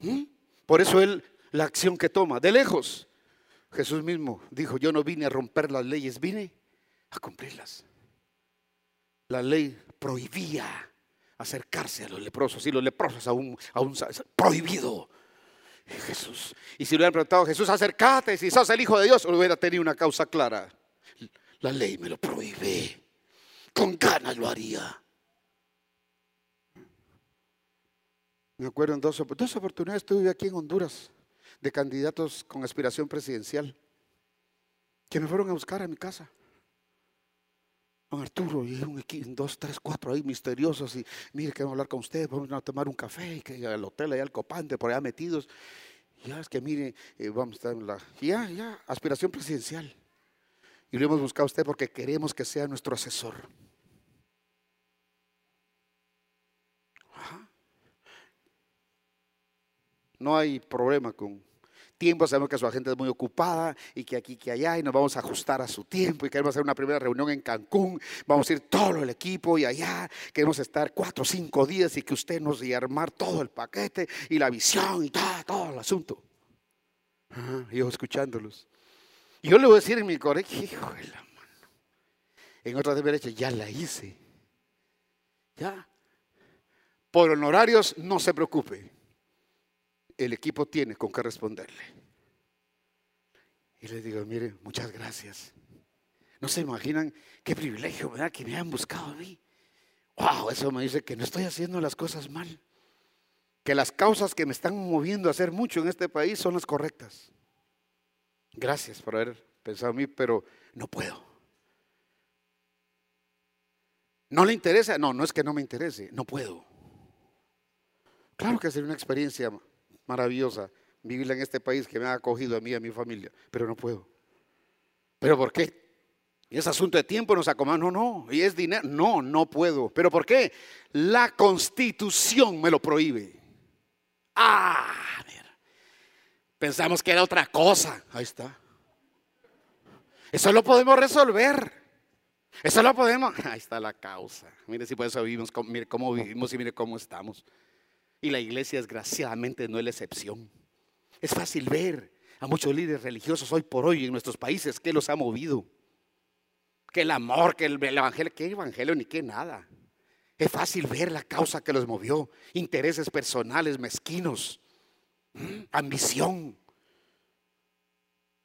¿Mm? Por eso él, la acción que toma, de lejos. Jesús mismo dijo, yo no vine a romper las leyes, vine a cumplirlas. La ley prohibía acercarse a los leprosos y los leprosos aún, aún prohibido. Jesús. Y si le hubieran preguntado, Jesús, acércate, si sos el Hijo de Dios, hubiera tenido una causa clara. La ley me lo prohíbe. Con ganas lo haría. Me acuerdo en dos, dos oportunidades estuve aquí en Honduras de candidatos con aspiración presidencial que me fueron a buscar a mi casa. Don Arturo, y un equipo, dos, tres, cuatro ahí misteriosos, y mire, queremos hablar con usted, vamos a tomar un café, y que al hotel allá al copante, por allá metidos. Ya es que mire, eh, vamos a estar en la. Ya, ya, aspiración presidencial. Y lo hemos buscado a usted porque queremos que sea nuestro asesor. Ajá. No hay problema con tiempo, sabemos que su agente es muy ocupada y que aquí, que allá, y nos vamos a ajustar a su tiempo y queremos hacer una primera reunión en Cancún, vamos a ir todo el equipo y allá, queremos estar cuatro o cinco días y que usted nos y armar todo el paquete y la visión y todo, todo el asunto. Ajá, y yo escuchándolos. Yo le voy a decir en mi colegio, hijo de la mano, en otra de derecha, ya la hice. Ya. Por honorarios, no se preocupe el equipo tiene con qué responderle. Y le digo, mire, muchas gracias. No se imaginan qué privilegio. Que me hayan buscado a mí. Wow, eso me dice que no estoy haciendo las cosas mal. Que las causas que me están moviendo a hacer mucho en este país son las correctas. Gracias por haber pensado en mí, pero no puedo. ¿No le interesa? No, no es que no me interese, no puedo. Claro que sería una experiencia maravillosa vivirla en este país que me ha acogido a mí y a mi familia, pero no puedo. ¿Pero por qué? es asunto de tiempo, nos acomoda. No, no. Y es dinero. No, no puedo. ¿Pero por qué? La constitución me lo prohíbe. Ah. Pensamos que era otra cosa. Ahí está. Eso lo podemos resolver. Eso lo podemos. Ahí está la causa. Mire si por eso vivimos, mire cómo vivimos y mire cómo estamos. Y la iglesia, desgraciadamente, no es la excepción. Es fácil ver a muchos líderes religiosos hoy por hoy en nuestros países que los ha movido. Que el amor, que el, evangelio, que evangelio ni que nada. Es fácil ver la causa que los movió. Intereses personales mezquinos. Ambición.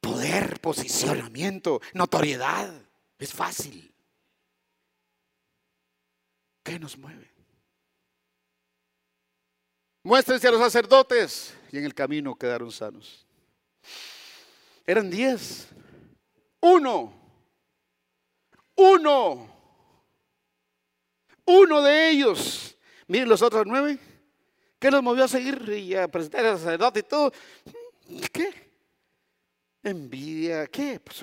Poder, posicionamiento, notoriedad. Es fácil. ¿Qué nos mueve? Muéstrense a los sacerdotes. Y en el camino quedaron sanos. Eran diez. Uno. Uno. Uno de ellos. Miren los otros nueve. ¿Qué los movió a seguir y a presentar al sacerdote y todo? ¿Qué? Envidia, ¿qué? Pues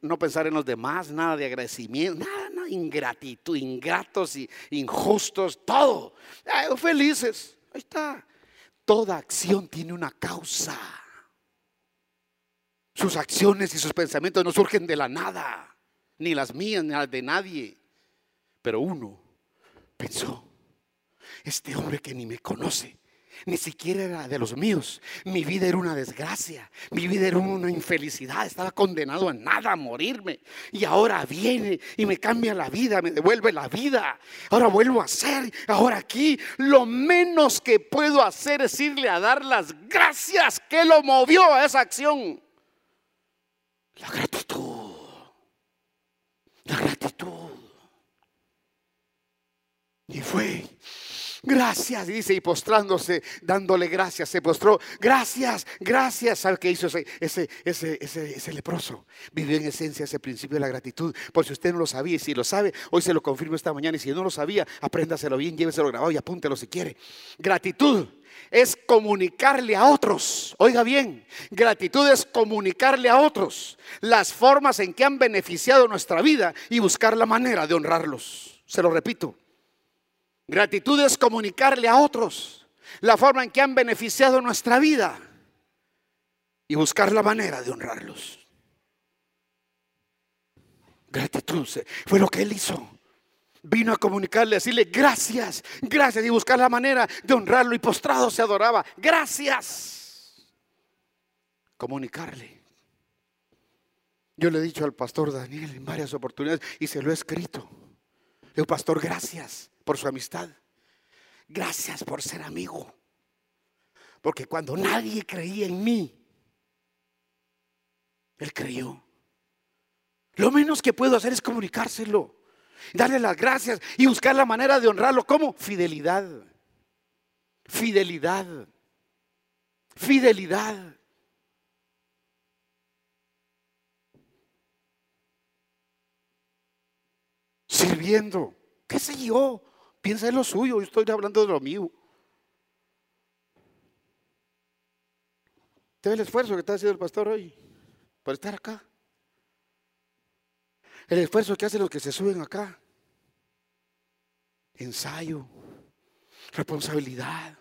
no pensar en los demás, nada de agradecimiento, nada, nada, ingratitud, ingratos y injustos, todo. felices. Ahí está. Toda acción tiene una causa. Sus acciones y sus pensamientos no surgen de la nada, ni las mías, ni las de nadie. Pero uno pensó, este hombre que ni me conoce, ni siquiera era de los míos. Mi vida era una desgracia. Mi vida era una infelicidad. Estaba condenado a nada, a morirme. Y ahora viene y me cambia la vida, me devuelve la vida. Ahora vuelvo a ser. Ahora aquí lo menos que puedo hacer es irle a dar las gracias que lo movió a esa acción. La gratitud. La gratitud. Y fue Gracias, dice, y postrándose, dándole gracias, se postró. Gracias, gracias. ¿Sabe qué hizo ese, ese, ese, ese, leproso? Vivió en esencia ese principio de la gratitud. Por si usted no lo sabía, y si lo sabe, hoy se lo confirmo esta mañana. Y si no lo sabía, apréndaselo bien, lléveselo grabado y apúntelo si quiere. Gratitud es comunicarle a otros. Oiga bien, gratitud es comunicarle a otros las formas en que han beneficiado nuestra vida y buscar la manera de honrarlos. Se lo repito. Gratitud es comunicarle a otros la forma en que han beneficiado nuestra vida y buscar la manera de honrarlos. Gratitud fue lo que él hizo. Vino a comunicarle, decirle gracias, gracias y buscar la manera de honrarlo y postrado se adoraba. Gracias. Comunicarle. Yo le he dicho al pastor Daniel en varias oportunidades y se lo he escrito. Le digo, pastor, gracias por su amistad. Gracias por ser amigo. Porque cuando nadie creía en mí, Él creyó. Lo menos que puedo hacer es comunicárselo, darle las gracias y buscar la manera de honrarlo. ¿Cómo? Fidelidad. Fidelidad. Fidelidad. sirviendo, qué sé yo, piensa en lo suyo, yo estoy hablando de lo mío. ¿Te ve el esfuerzo que está haciendo el pastor hoy por estar acá? El esfuerzo que hacen los que se suben acá. Ensayo, responsabilidad,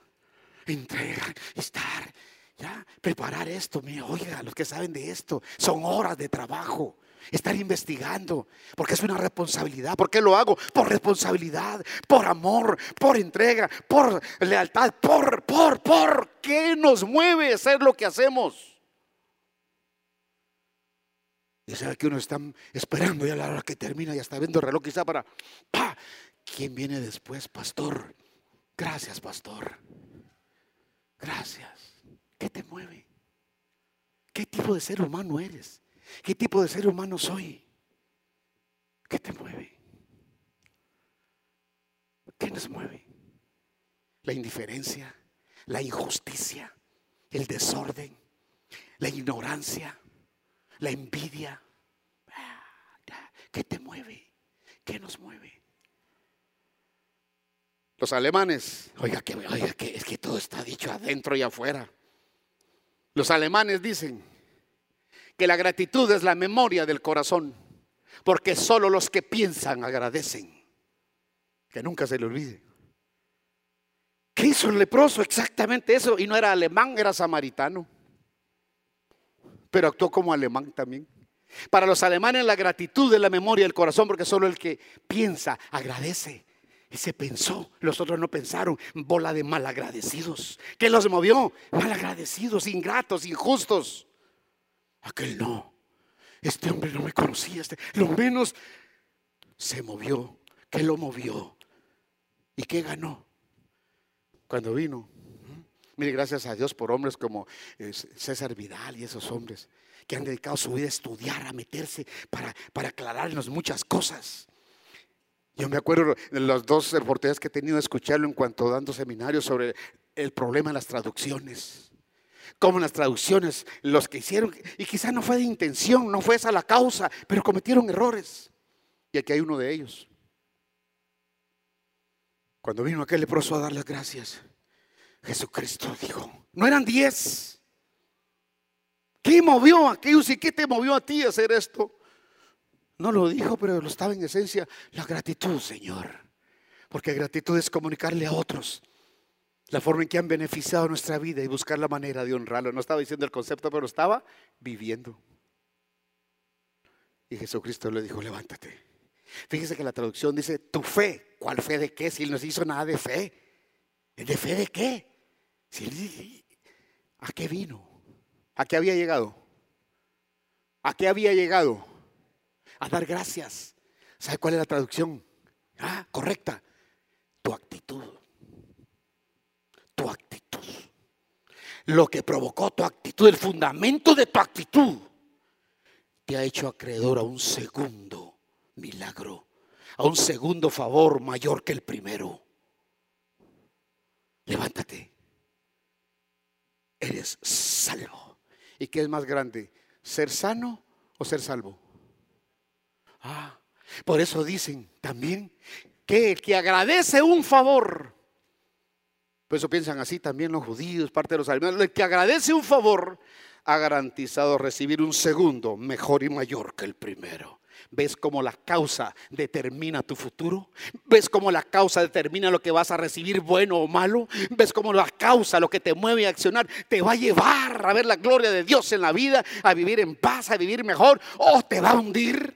entrega, estar, ya, preparar esto. Mira, oiga, los que saben de esto, son horas de trabajo. Estar investigando, porque es una responsabilidad. ¿Por qué lo hago? Por responsabilidad, por amor, por entrega, por lealtad, por, por, por. ¿Qué nos mueve hacer lo que hacemos? Y sabe que uno está esperando ya la hora que termina y está viendo el reloj quizá para, ¡pa! ¿Quién viene después, pastor? Gracias, pastor. Gracias. ¿Qué te mueve? ¿Qué tipo de ser humano eres? ¿Qué tipo de ser humano soy? ¿Qué te mueve? ¿Qué nos mueve? La indiferencia, la injusticia, el desorden, la ignorancia, la envidia. ¿Qué te mueve? ¿Qué nos mueve? Los alemanes, oiga que, oiga que es que todo está dicho adentro y afuera. Los alemanes dicen que la gratitud es la memoria del corazón, porque solo los que piensan agradecen. Que nunca se le olvide. ¿Qué hizo el leproso? Exactamente eso. Y no era alemán, era samaritano. Pero actuó como alemán también. Para los alemanes la gratitud es la memoria del corazón, porque solo el que piensa agradece. Y se pensó, los otros no pensaron, bola de malagradecidos. ¿Qué los movió? Malagradecidos, ingratos, injustos. Aquel no. Este hombre no me conocía. Este, lo menos se movió. ¿Qué lo movió? ¿Y qué ganó? Cuando vino. Mire, gracias a Dios por hombres como eh, César Vidal y esos hombres que han dedicado su vida a estudiar, a meterse para, para aclararnos muchas cosas. Yo me acuerdo de las dos oportunidades que he tenido de escucharlo en cuanto dando seminarios sobre el problema de las traducciones. Como las traducciones, los que hicieron, y quizá no fue de intención, no fue esa la causa, pero cometieron errores. Y aquí hay uno de ellos. Cuando vino aquel leproso a dar las gracias, Jesucristo dijo, no eran diez. ¿Qué movió a aquellos y qué te movió a ti a hacer esto? No lo dijo, pero lo estaba en esencia. La gratitud, Señor. Porque gratitud es comunicarle a otros la forma en que han beneficiado nuestra vida y buscar la manera de honrarlo. No estaba diciendo el concepto, pero estaba viviendo. Y Jesucristo le dijo, levántate. Fíjese que la traducción dice, tu fe. ¿Cuál fe de qué? Si él no hizo nada de fe. ¿De fe de qué? Si ¿A qué vino? ¿A qué había llegado? ¿A qué había llegado? a dar gracias. ¿Sabe cuál es la traducción? Ah, correcta. Tu actitud. Tu actitud. Lo que provocó tu actitud, el fundamento de tu actitud, te ha hecho acreedor a un segundo milagro, a un segundo favor mayor que el primero. Levántate. Eres salvo. ¿Y qué es más grande? ¿Ser sano o ser salvo? Ah, por eso dicen también que el que agradece un favor, por eso piensan así también los judíos, parte de los alemanes, el que agradece un favor ha garantizado recibir un segundo mejor y mayor que el primero. ¿Ves cómo la causa determina tu futuro? ¿Ves cómo la causa determina lo que vas a recibir, bueno o malo? ¿Ves cómo la causa, lo que te mueve a accionar, te va a llevar a ver la gloria de Dios en la vida, a vivir en paz, a vivir mejor, o te va a hundir?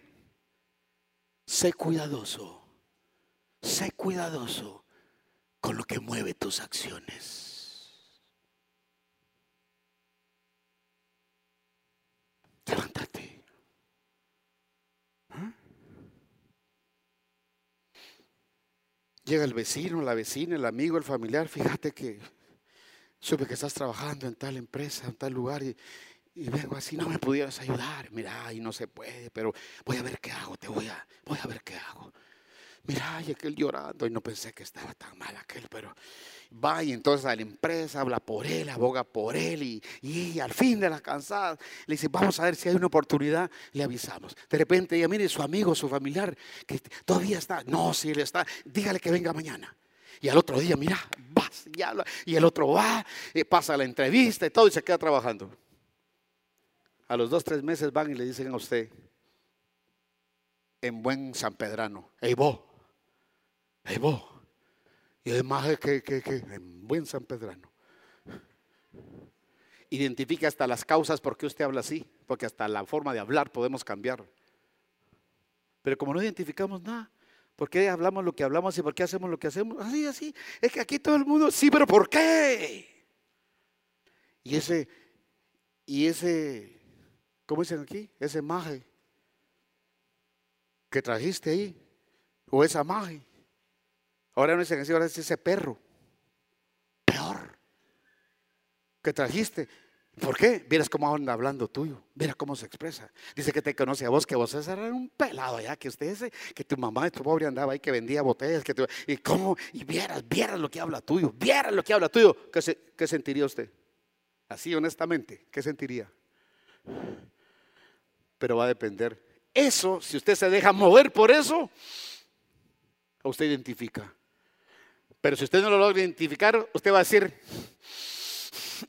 Sé cuidadoso, sé cuidadoso con lo que mueve tus acciones. Levántate. Llega el vecino, la vecina, el amigo, el familiar. Fíjate que supe que estás trabajando en tal empresa, en tal lugar y, y vengo así, no me pudieras ayudar. Mira, y no se puede, pero voy a ver qué hago, te voy a, voy a ver qué hago. Mira, y aquel llorando, y no pensé que estaba tan mal aquel, pero va y entonces a la empresa, habla por él, aboga por él, y, y al fin de la cansada le dice, vamos a ver si hay una oportunidad, le avisamos. De repente ella, mire, su amigo, su familiar, que todavía está, no, si él está, dígale que venga mañana. Y al otro día, mira, vas, y, habla, y el otro va, y pasa la entrevista y todo, y se queda trabajando. A los dos, tres meses van y le dicen a usted, en buen San Pedrano, ey vos, vos. Y además que, que, que en buen San Pedrano. Identifica hasta las causas por qué usted habla así, porque hasta la forma de hablar podemos cambiar. Pero como no identificamos nada, ¿por qué hablamos lo que hablamos y por qué hacemos lo que hacemos? Así, así. Es que aquí todo el mundo, sí, pero ¿por qué? Y ese, y ese, ¿cómo dicen aquí? Ese maje que trajiste ahí, o esa magia. Ahora no dicen así, ahora es ese perro. Peor. Que trajiste. ¿Por qué? Vieras cómo anda hablando tuyo. Mira cómo se expresa. Dice que te conoce a vos, que vos era un pelado allá, que usted ese, que tu mamá y tu pobre andaba ahí, que vendía botellas, que y cómo, y vieras, vieras lo que habla tuyo, vieras lo que habla tuyo. ¿Qué, qué sentiría usted? Así honestamente, ¿qué sentiría? Pero va a depender eso, si usted se deja mover por eso, usted identifica. Pero si usted no lo logra identificar, usted va a decir,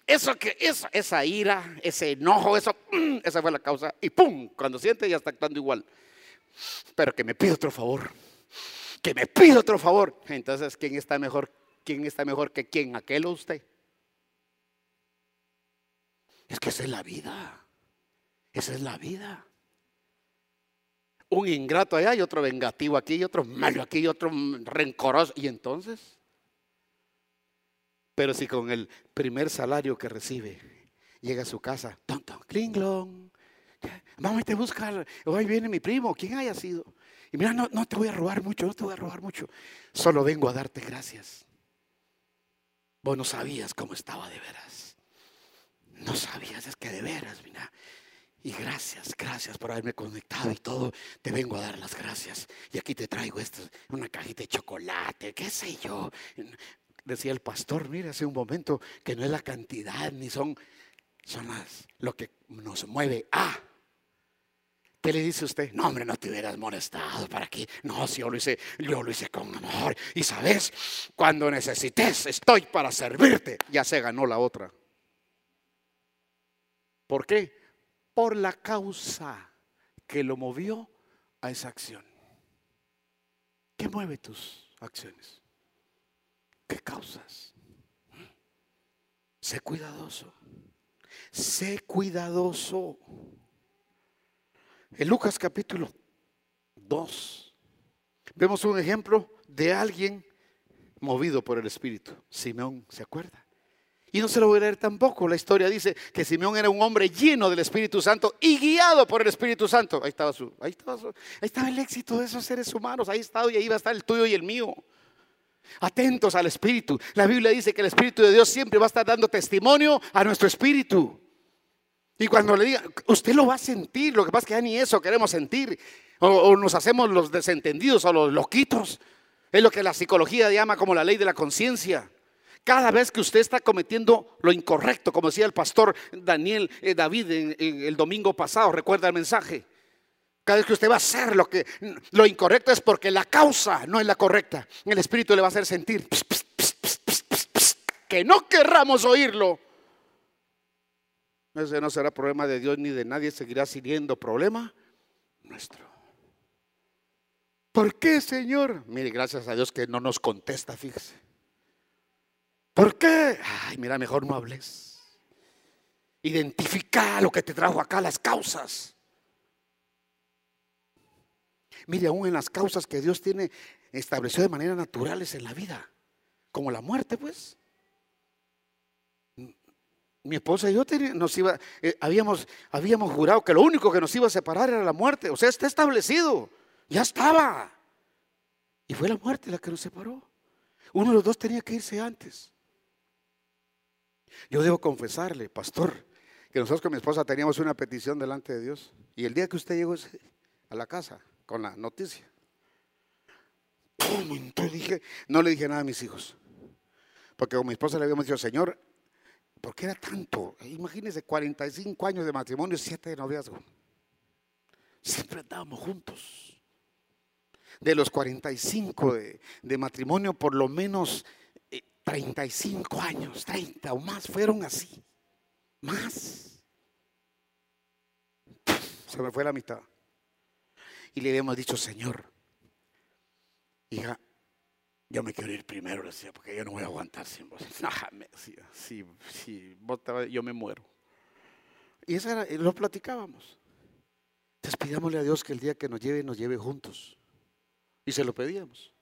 eso que, eso, esa ira, ese enojo, eso, mm, esa fue la causa. Y pum, cuando siente ya está actuando igual. Pero que me pide otro favor. Que me pide otro favor. Entonces, ¿quién está mejor? ¿Quién está mejor que quién? ¿Aquel o usted? Es que esa es la vida. Esa es la vida un ingrato allá y otro vengativo aquí y otro malo aquí y otro rencoroso. ¿Y entonces? Pero si con el primer salario que recibe llega a su casa, tonto, clinglong, vamos te busca, hoy viene mi primo, quien haya sido. Y mira, no, no te voy a robar mucho, no te voy a robar mucho, solo vengo a darte gracias. Vos no sabías cómo estaba de veras. No sabías, es que de veras, mira, y gracias, gracias por haberme conectado y todo. Te vengo a dar las gracias. Y aquí te traigo esto, una cajita de chocolate, qué sé yo. Decía el pastor, mire, hace un momento que no es la cantidad ni son, son las, lo que nos mueve a. ¿Qué le dice usted? No, hombre, no te hubieras molestado para aquí. No, si yo lo hice, yo lo hice con amor. Y sabes, cuando necesites, estoy para servirte. Ya se ganó la otra. ¿Por qué? por la causa que lo movió a esa acción. ¿Qué mueve tus acciones? ¿Qué causas? Sé cuidadoso. Sé cuidadoso. En Lucas capítulo 2 vemos un ejemplo de alguien movido por el Espíritu. Simeón, ¿se acuerda? Y no se lo voy a leer tampoco. La historia dice que Simeón era un hombre lleno del Espíritu Santo y guiado por el Espíritu Santo. Ahí estaba, su, ahí estaba, ahí estaba el éxito de esos seres humanos. Ahí estaba y ahí va a estar el tuyo y el mío. Atentos al Espíritu. La Biblia dice que el Espíritu de Dios siempre va a estar dando testimonio a nuestro Espíritu. Y cuando le diga, usted lo va a sentir. Lo que pasa es que ya ni eso queremos sentir. O, o nos hacemos los desentendidos o los loquitos. Es lo que la psicología llama como la ley de la conciencia. Cada vez que usted está cometiendo lo incorrecto, como decía el pastor Daniel eh, David en, el domingo pasado, recuerda el mensaje. Cada vez que usted va a hacer lo que lo incorrecto es porque la causa no es la correcta. El espíritu le va a hacer sentir que no querramos oírlo. Ese no será problema de Dios ni de nadie, seguirá siendo problema nuestro. ¿Por qué, Señor? Mire, gracias a Dios que no nos contesta, fíjese. ¿Por qué? Ay, mira, mejor no hables. Identifica lo que te trajo acá, las causas. Mire, aún en las causas que Dios tiene establecido de manera naturales en la vida, como la muerte, pues. Mi esposa y yo nos iba, eh, habíamos, habíamos jurado que lo único que nos iba a separar era la muerte. O sea, está establecido, ya estaba. Y fue la muerte la que nos separó. Uno de los dos tenía que irse antes. Yo debo confesarle, pastor, que nosotros con mi esposa teníamos una petición delante de Dios. Y el día que usted llegó a la casa con la noticia, ¡pum! Dije, no le dije nada a mis hijos. Porque con mi esposa le habíamos dicho, Señor, ¿por qué era tanto? Imagínense, 45 años de matrimonio, 7 de noviazgo. Siempre andábamos juntos. De los 45 de, matrimonio, por lo menos eh, 35 años, 30 o más fueron así. Más. Se me fue la mitad. Y le habíamos dicho, Señor, hija, yo me quiero ir primero, le decía, porque yo no voy a aguantar sin vos. Ah, me decía, si, vos te yo me muero. Y eso era, lo platicábamos. Entonces pidámosle a Dios que el día que nos lleve, nos lleve juntos. Y se lo pedíamos.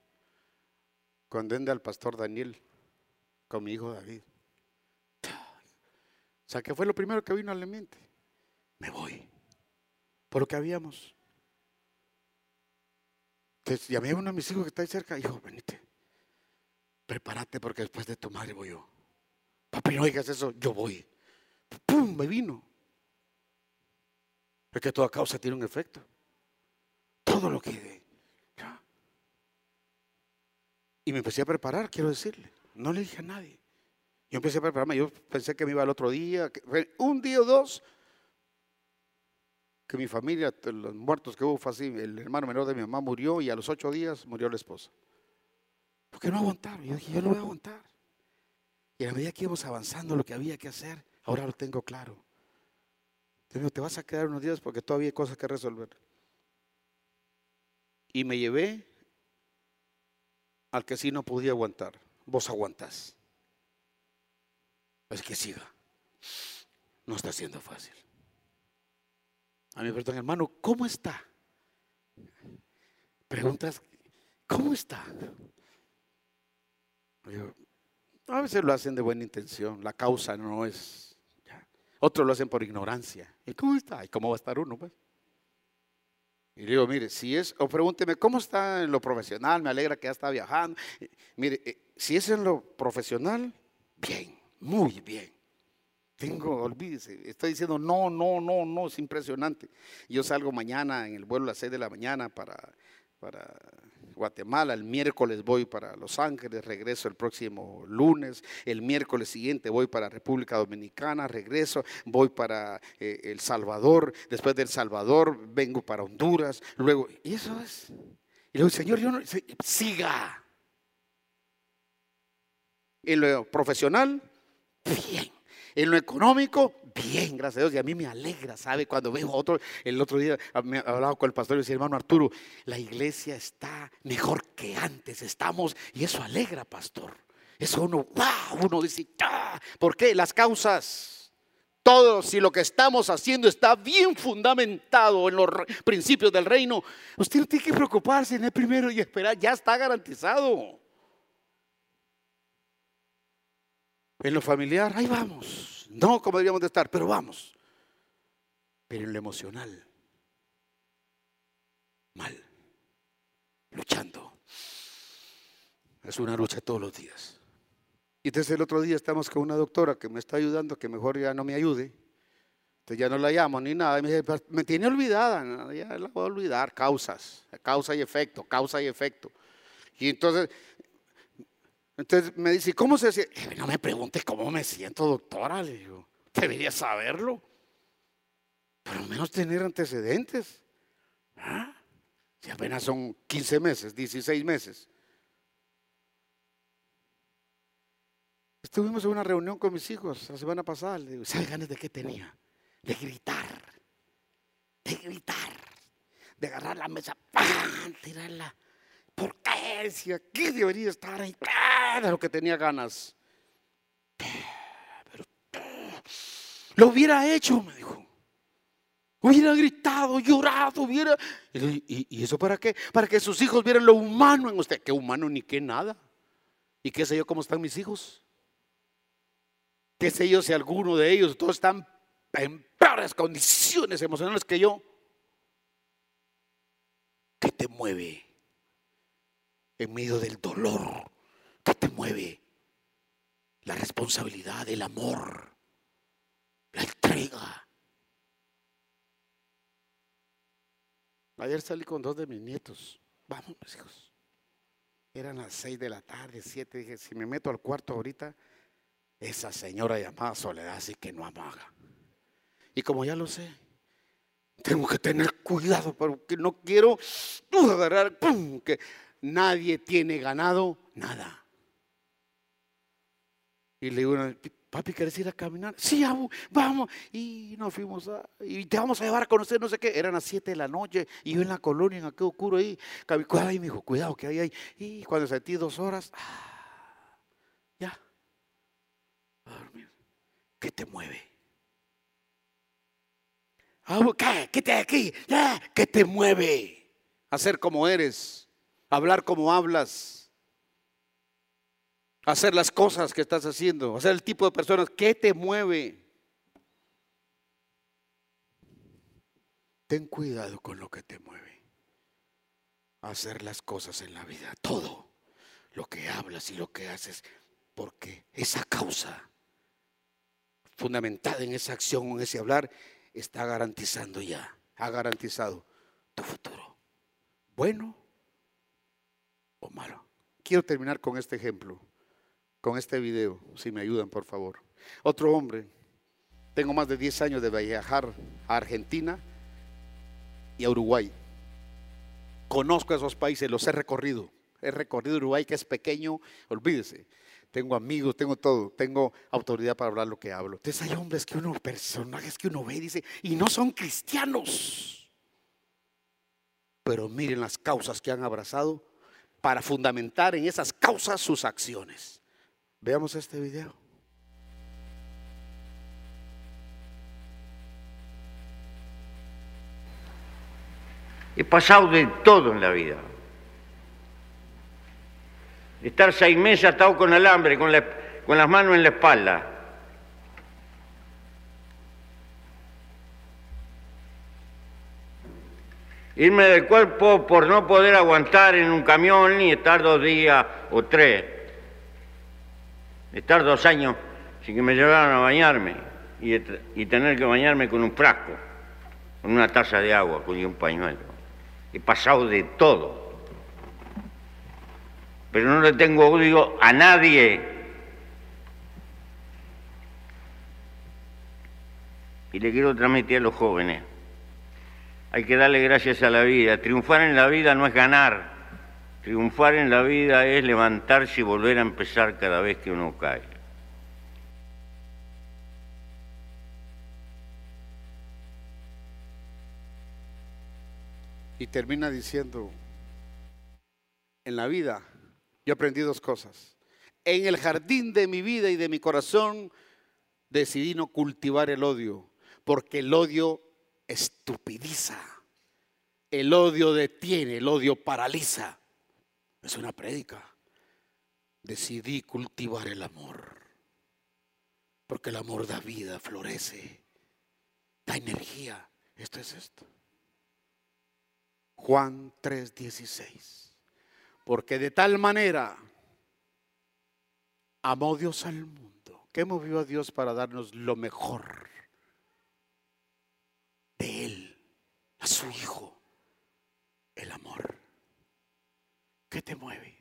Cuando anda al pastor Daniel con mi hijo David. O sea, que fue lo primero que vino a la mente. Me voy. Por lo que habíamos. Entonces llamé a uno de mis hijos que está ahí cerca. Hijo, venite. Prepárate porque después de tu madre voy yo. Papi, no digas eso, yo voy. ¡Pum! Me vino. Es que toda causa tiene un efecto. Todo lo que... ya. Y me empecé a preparar, quiero decirle. No le dije a nadie. Yo empecé a prepararme. Yo pensé que me iba el otro día. un día o dos. Que mi familia, los muertos que hubo fue así. El hermano menor de mi mamá murió y a los ocho días murió la esposa. Porque no aguantaron. Yo dije, yo no voy a aguantar. Y a medida que íbamos avanzando lo que había que hacer, ahora lo tengo claro. Me dijo, te vas a quedar unos días porque todavía hay cosas que resolver. Y me llevé al que sí no podía aguantar. Vos aguantás. Es que siga. No está siendo fácil. A mí, perdón, hermano, ¿cómo está? Preguntas, ¿cómo está? A veces lo hacen de buena intención, la causa no es. Otros lo hacen por ignorancia. ¿Y cómo está? ¿Y cómo va a estar uno? Pues? Y digo, mire, si es, o pregúnteme, ¿cómo está en lo profesional? Me alegra que ya está viajando. Mire, eh, si es en lo profesional, bien, muy bien. Tengo, olvídese, estoy diciendo no, no, no, no, es impresionante. Yo salgo mañana en el vuelo a las 6 de la mañana para, para Guatemala, el miércoles voy para Los Ángeles, regreso el próximo lunes, el miércoles siguiente voy para República Dominicana, regreso, voy para eh, El Salvador, después del Salvador vengo para Honduras, luego, y eso es. Y luego, Señor, yo no, siga. En lo profesional, bien. En lo económico, bien, gracias a Dios. Y a mí me alegra, ¿sabe? Cuando veo otro, el otro día me hablaba con el pastor y decía, hermano Arturo, la iglesia está mejor que antes, estamos, y eso alegra, pastor. Eso uno, wow, uno dice, "Ah". ¿por qué? Las causas. Todo, si lo que estamos haciendo está bien fundamentado en los principios del reino, usted no tiene que preocuparse en el primero y esperar, ya está garantizado. En lo familiar, ahí vamos. No como deberíamos de estar, pero vamos. Pero en lo emocional, mal. Luchando. Es una lucha todos los días. Y entonces el otro día estamos con una doctora que me está ayudando, que mejor ya no me ayude. Entonces ya no la llamo ni nada. Y me dice, "Pero me tiene olvidada. Ya la voy a olvidar. Causas, causa y efecto, causa y efecto. Y entonces entonces me dice, ¿cómo se siente? No me pregunte cómo me siento, doctora. Le digo, debería saberlo. Por lo menos tener antecedentes. ¿Ah? Si apenas son 15 meses, 16 meses. Estuvimos en una reunión con mis hijos la semana pasada. Le digo, ¿sabe ganas de qué tenía? De gritar. De gritar. De agarrar la mesa, ¡pam! tirarla. ¿Por qué? Si aquí debería estar ahí. ¡ah! De lo que tenía ganas. Pero lo hubiera hecho, me dijo. Hubiera gritado, llorado, hubiera. Y, eso para qué? Para que sus hijos vieran lo humano en usted. ¿Qué humano ni qué nada? ¿Y qué sé yo cómo están mis hijos? ¿Qué sé yo si alguno de ellos todos están en peores condiciones emocionales que yo? ¿Qué te mueve? En medio del dolor, ¿qué te mueve? La responsabilidad, el amor, la entrega. Ayer salí con dos de mis nietos. Vamos, mis hijos. Eran las seis de la tarde, siete. Dije, si me meto al cuarto ahorita, esa señora llamada Soledad así que no amaga. Y como ya lo sé, tengo que tener cuidado porque no quiero uh, agarrar, pum, que nadie tiene ganado nada. Y le digo, papi, ¿quieres ir a caminar? Sí, abu, vamos. Y nos fuimos a, y te vamos a llevar a conocer no sé qué. Eran las 7 de la noche y yo en la colonia, en aquel oscuro ahí. Cuidado, y me dijo, cuidado que hay ahí. Y cuando sentí dos horas, ah, ya, a. ¿Qué te mueve? Ah, ¿Qué? ¿Qué te aquí? ¿Qué te mueve? Hacer como eres, hablar como hablas, hacer las cosas que estás haciendo, hacer el tipo de personas. ¿Qué te mueve? Ten cuidado con lo que te mueve. Hacer las cosas en la vida, todo lo que hablas y lo que haces, porque esa causa fundamentada en esa acción, en ese hablar, está garantizando ya, ha garantizado tu futuro, bueno o malo. Quiero terminar con este ejemplo, con este video, si me ayudan por favor. Otro hombre, tengo más de 10 años de viajar a Argentina y a Uruguay. Conozco esos países, los he recorrido. He recorrido Uruguay, que es pequeño, olvídese tengo amigos, tengo todo, tengo autoridad para hablar lo que hablo. Entonces hay hombres que uno, personajes que uno ve y dice, y no son cristianos. Pero miren las causas que han abrazado para fundamentar en esas causas sus acciones. Veamos este video. He pasado de todo en la vida estar seis meses atado con alambre, con, con las manos en la espalda. Irme del cuerpo por no poder aguantar en un camión ni estar dos días o tres. Estar dos años sin que me llevaran a bañarme y, tener que bañarme con un frasco, con una taza de agua, con un pañuelo. He pasado de todo pero no le tengo odio a nadie. Y le quiero transmitir a los jóvenes, hay que darle gracias a la vida. Triunfar en la vida no es ganar, triunfar en la vida es levantarse y volver a empezar cada vez que uno cae. Y termina diciendo, en la vida yo aprendí dos cosas. En el jardín de mi vida y de mi corazón decidí no cultivar el odio, porque el odio estupidiza. El odio detiene, el odio paraliza. Es una prédica. Decidí cultivar el amor. Porque el amor da vida, florece, da energía. Esto es esto. Juan 3:16. Porque de tal manera amó Dios al mundo, que movió a Dios para darnos lo mejor de Él, a su Hijo, el amor. ¿Qué te mueve?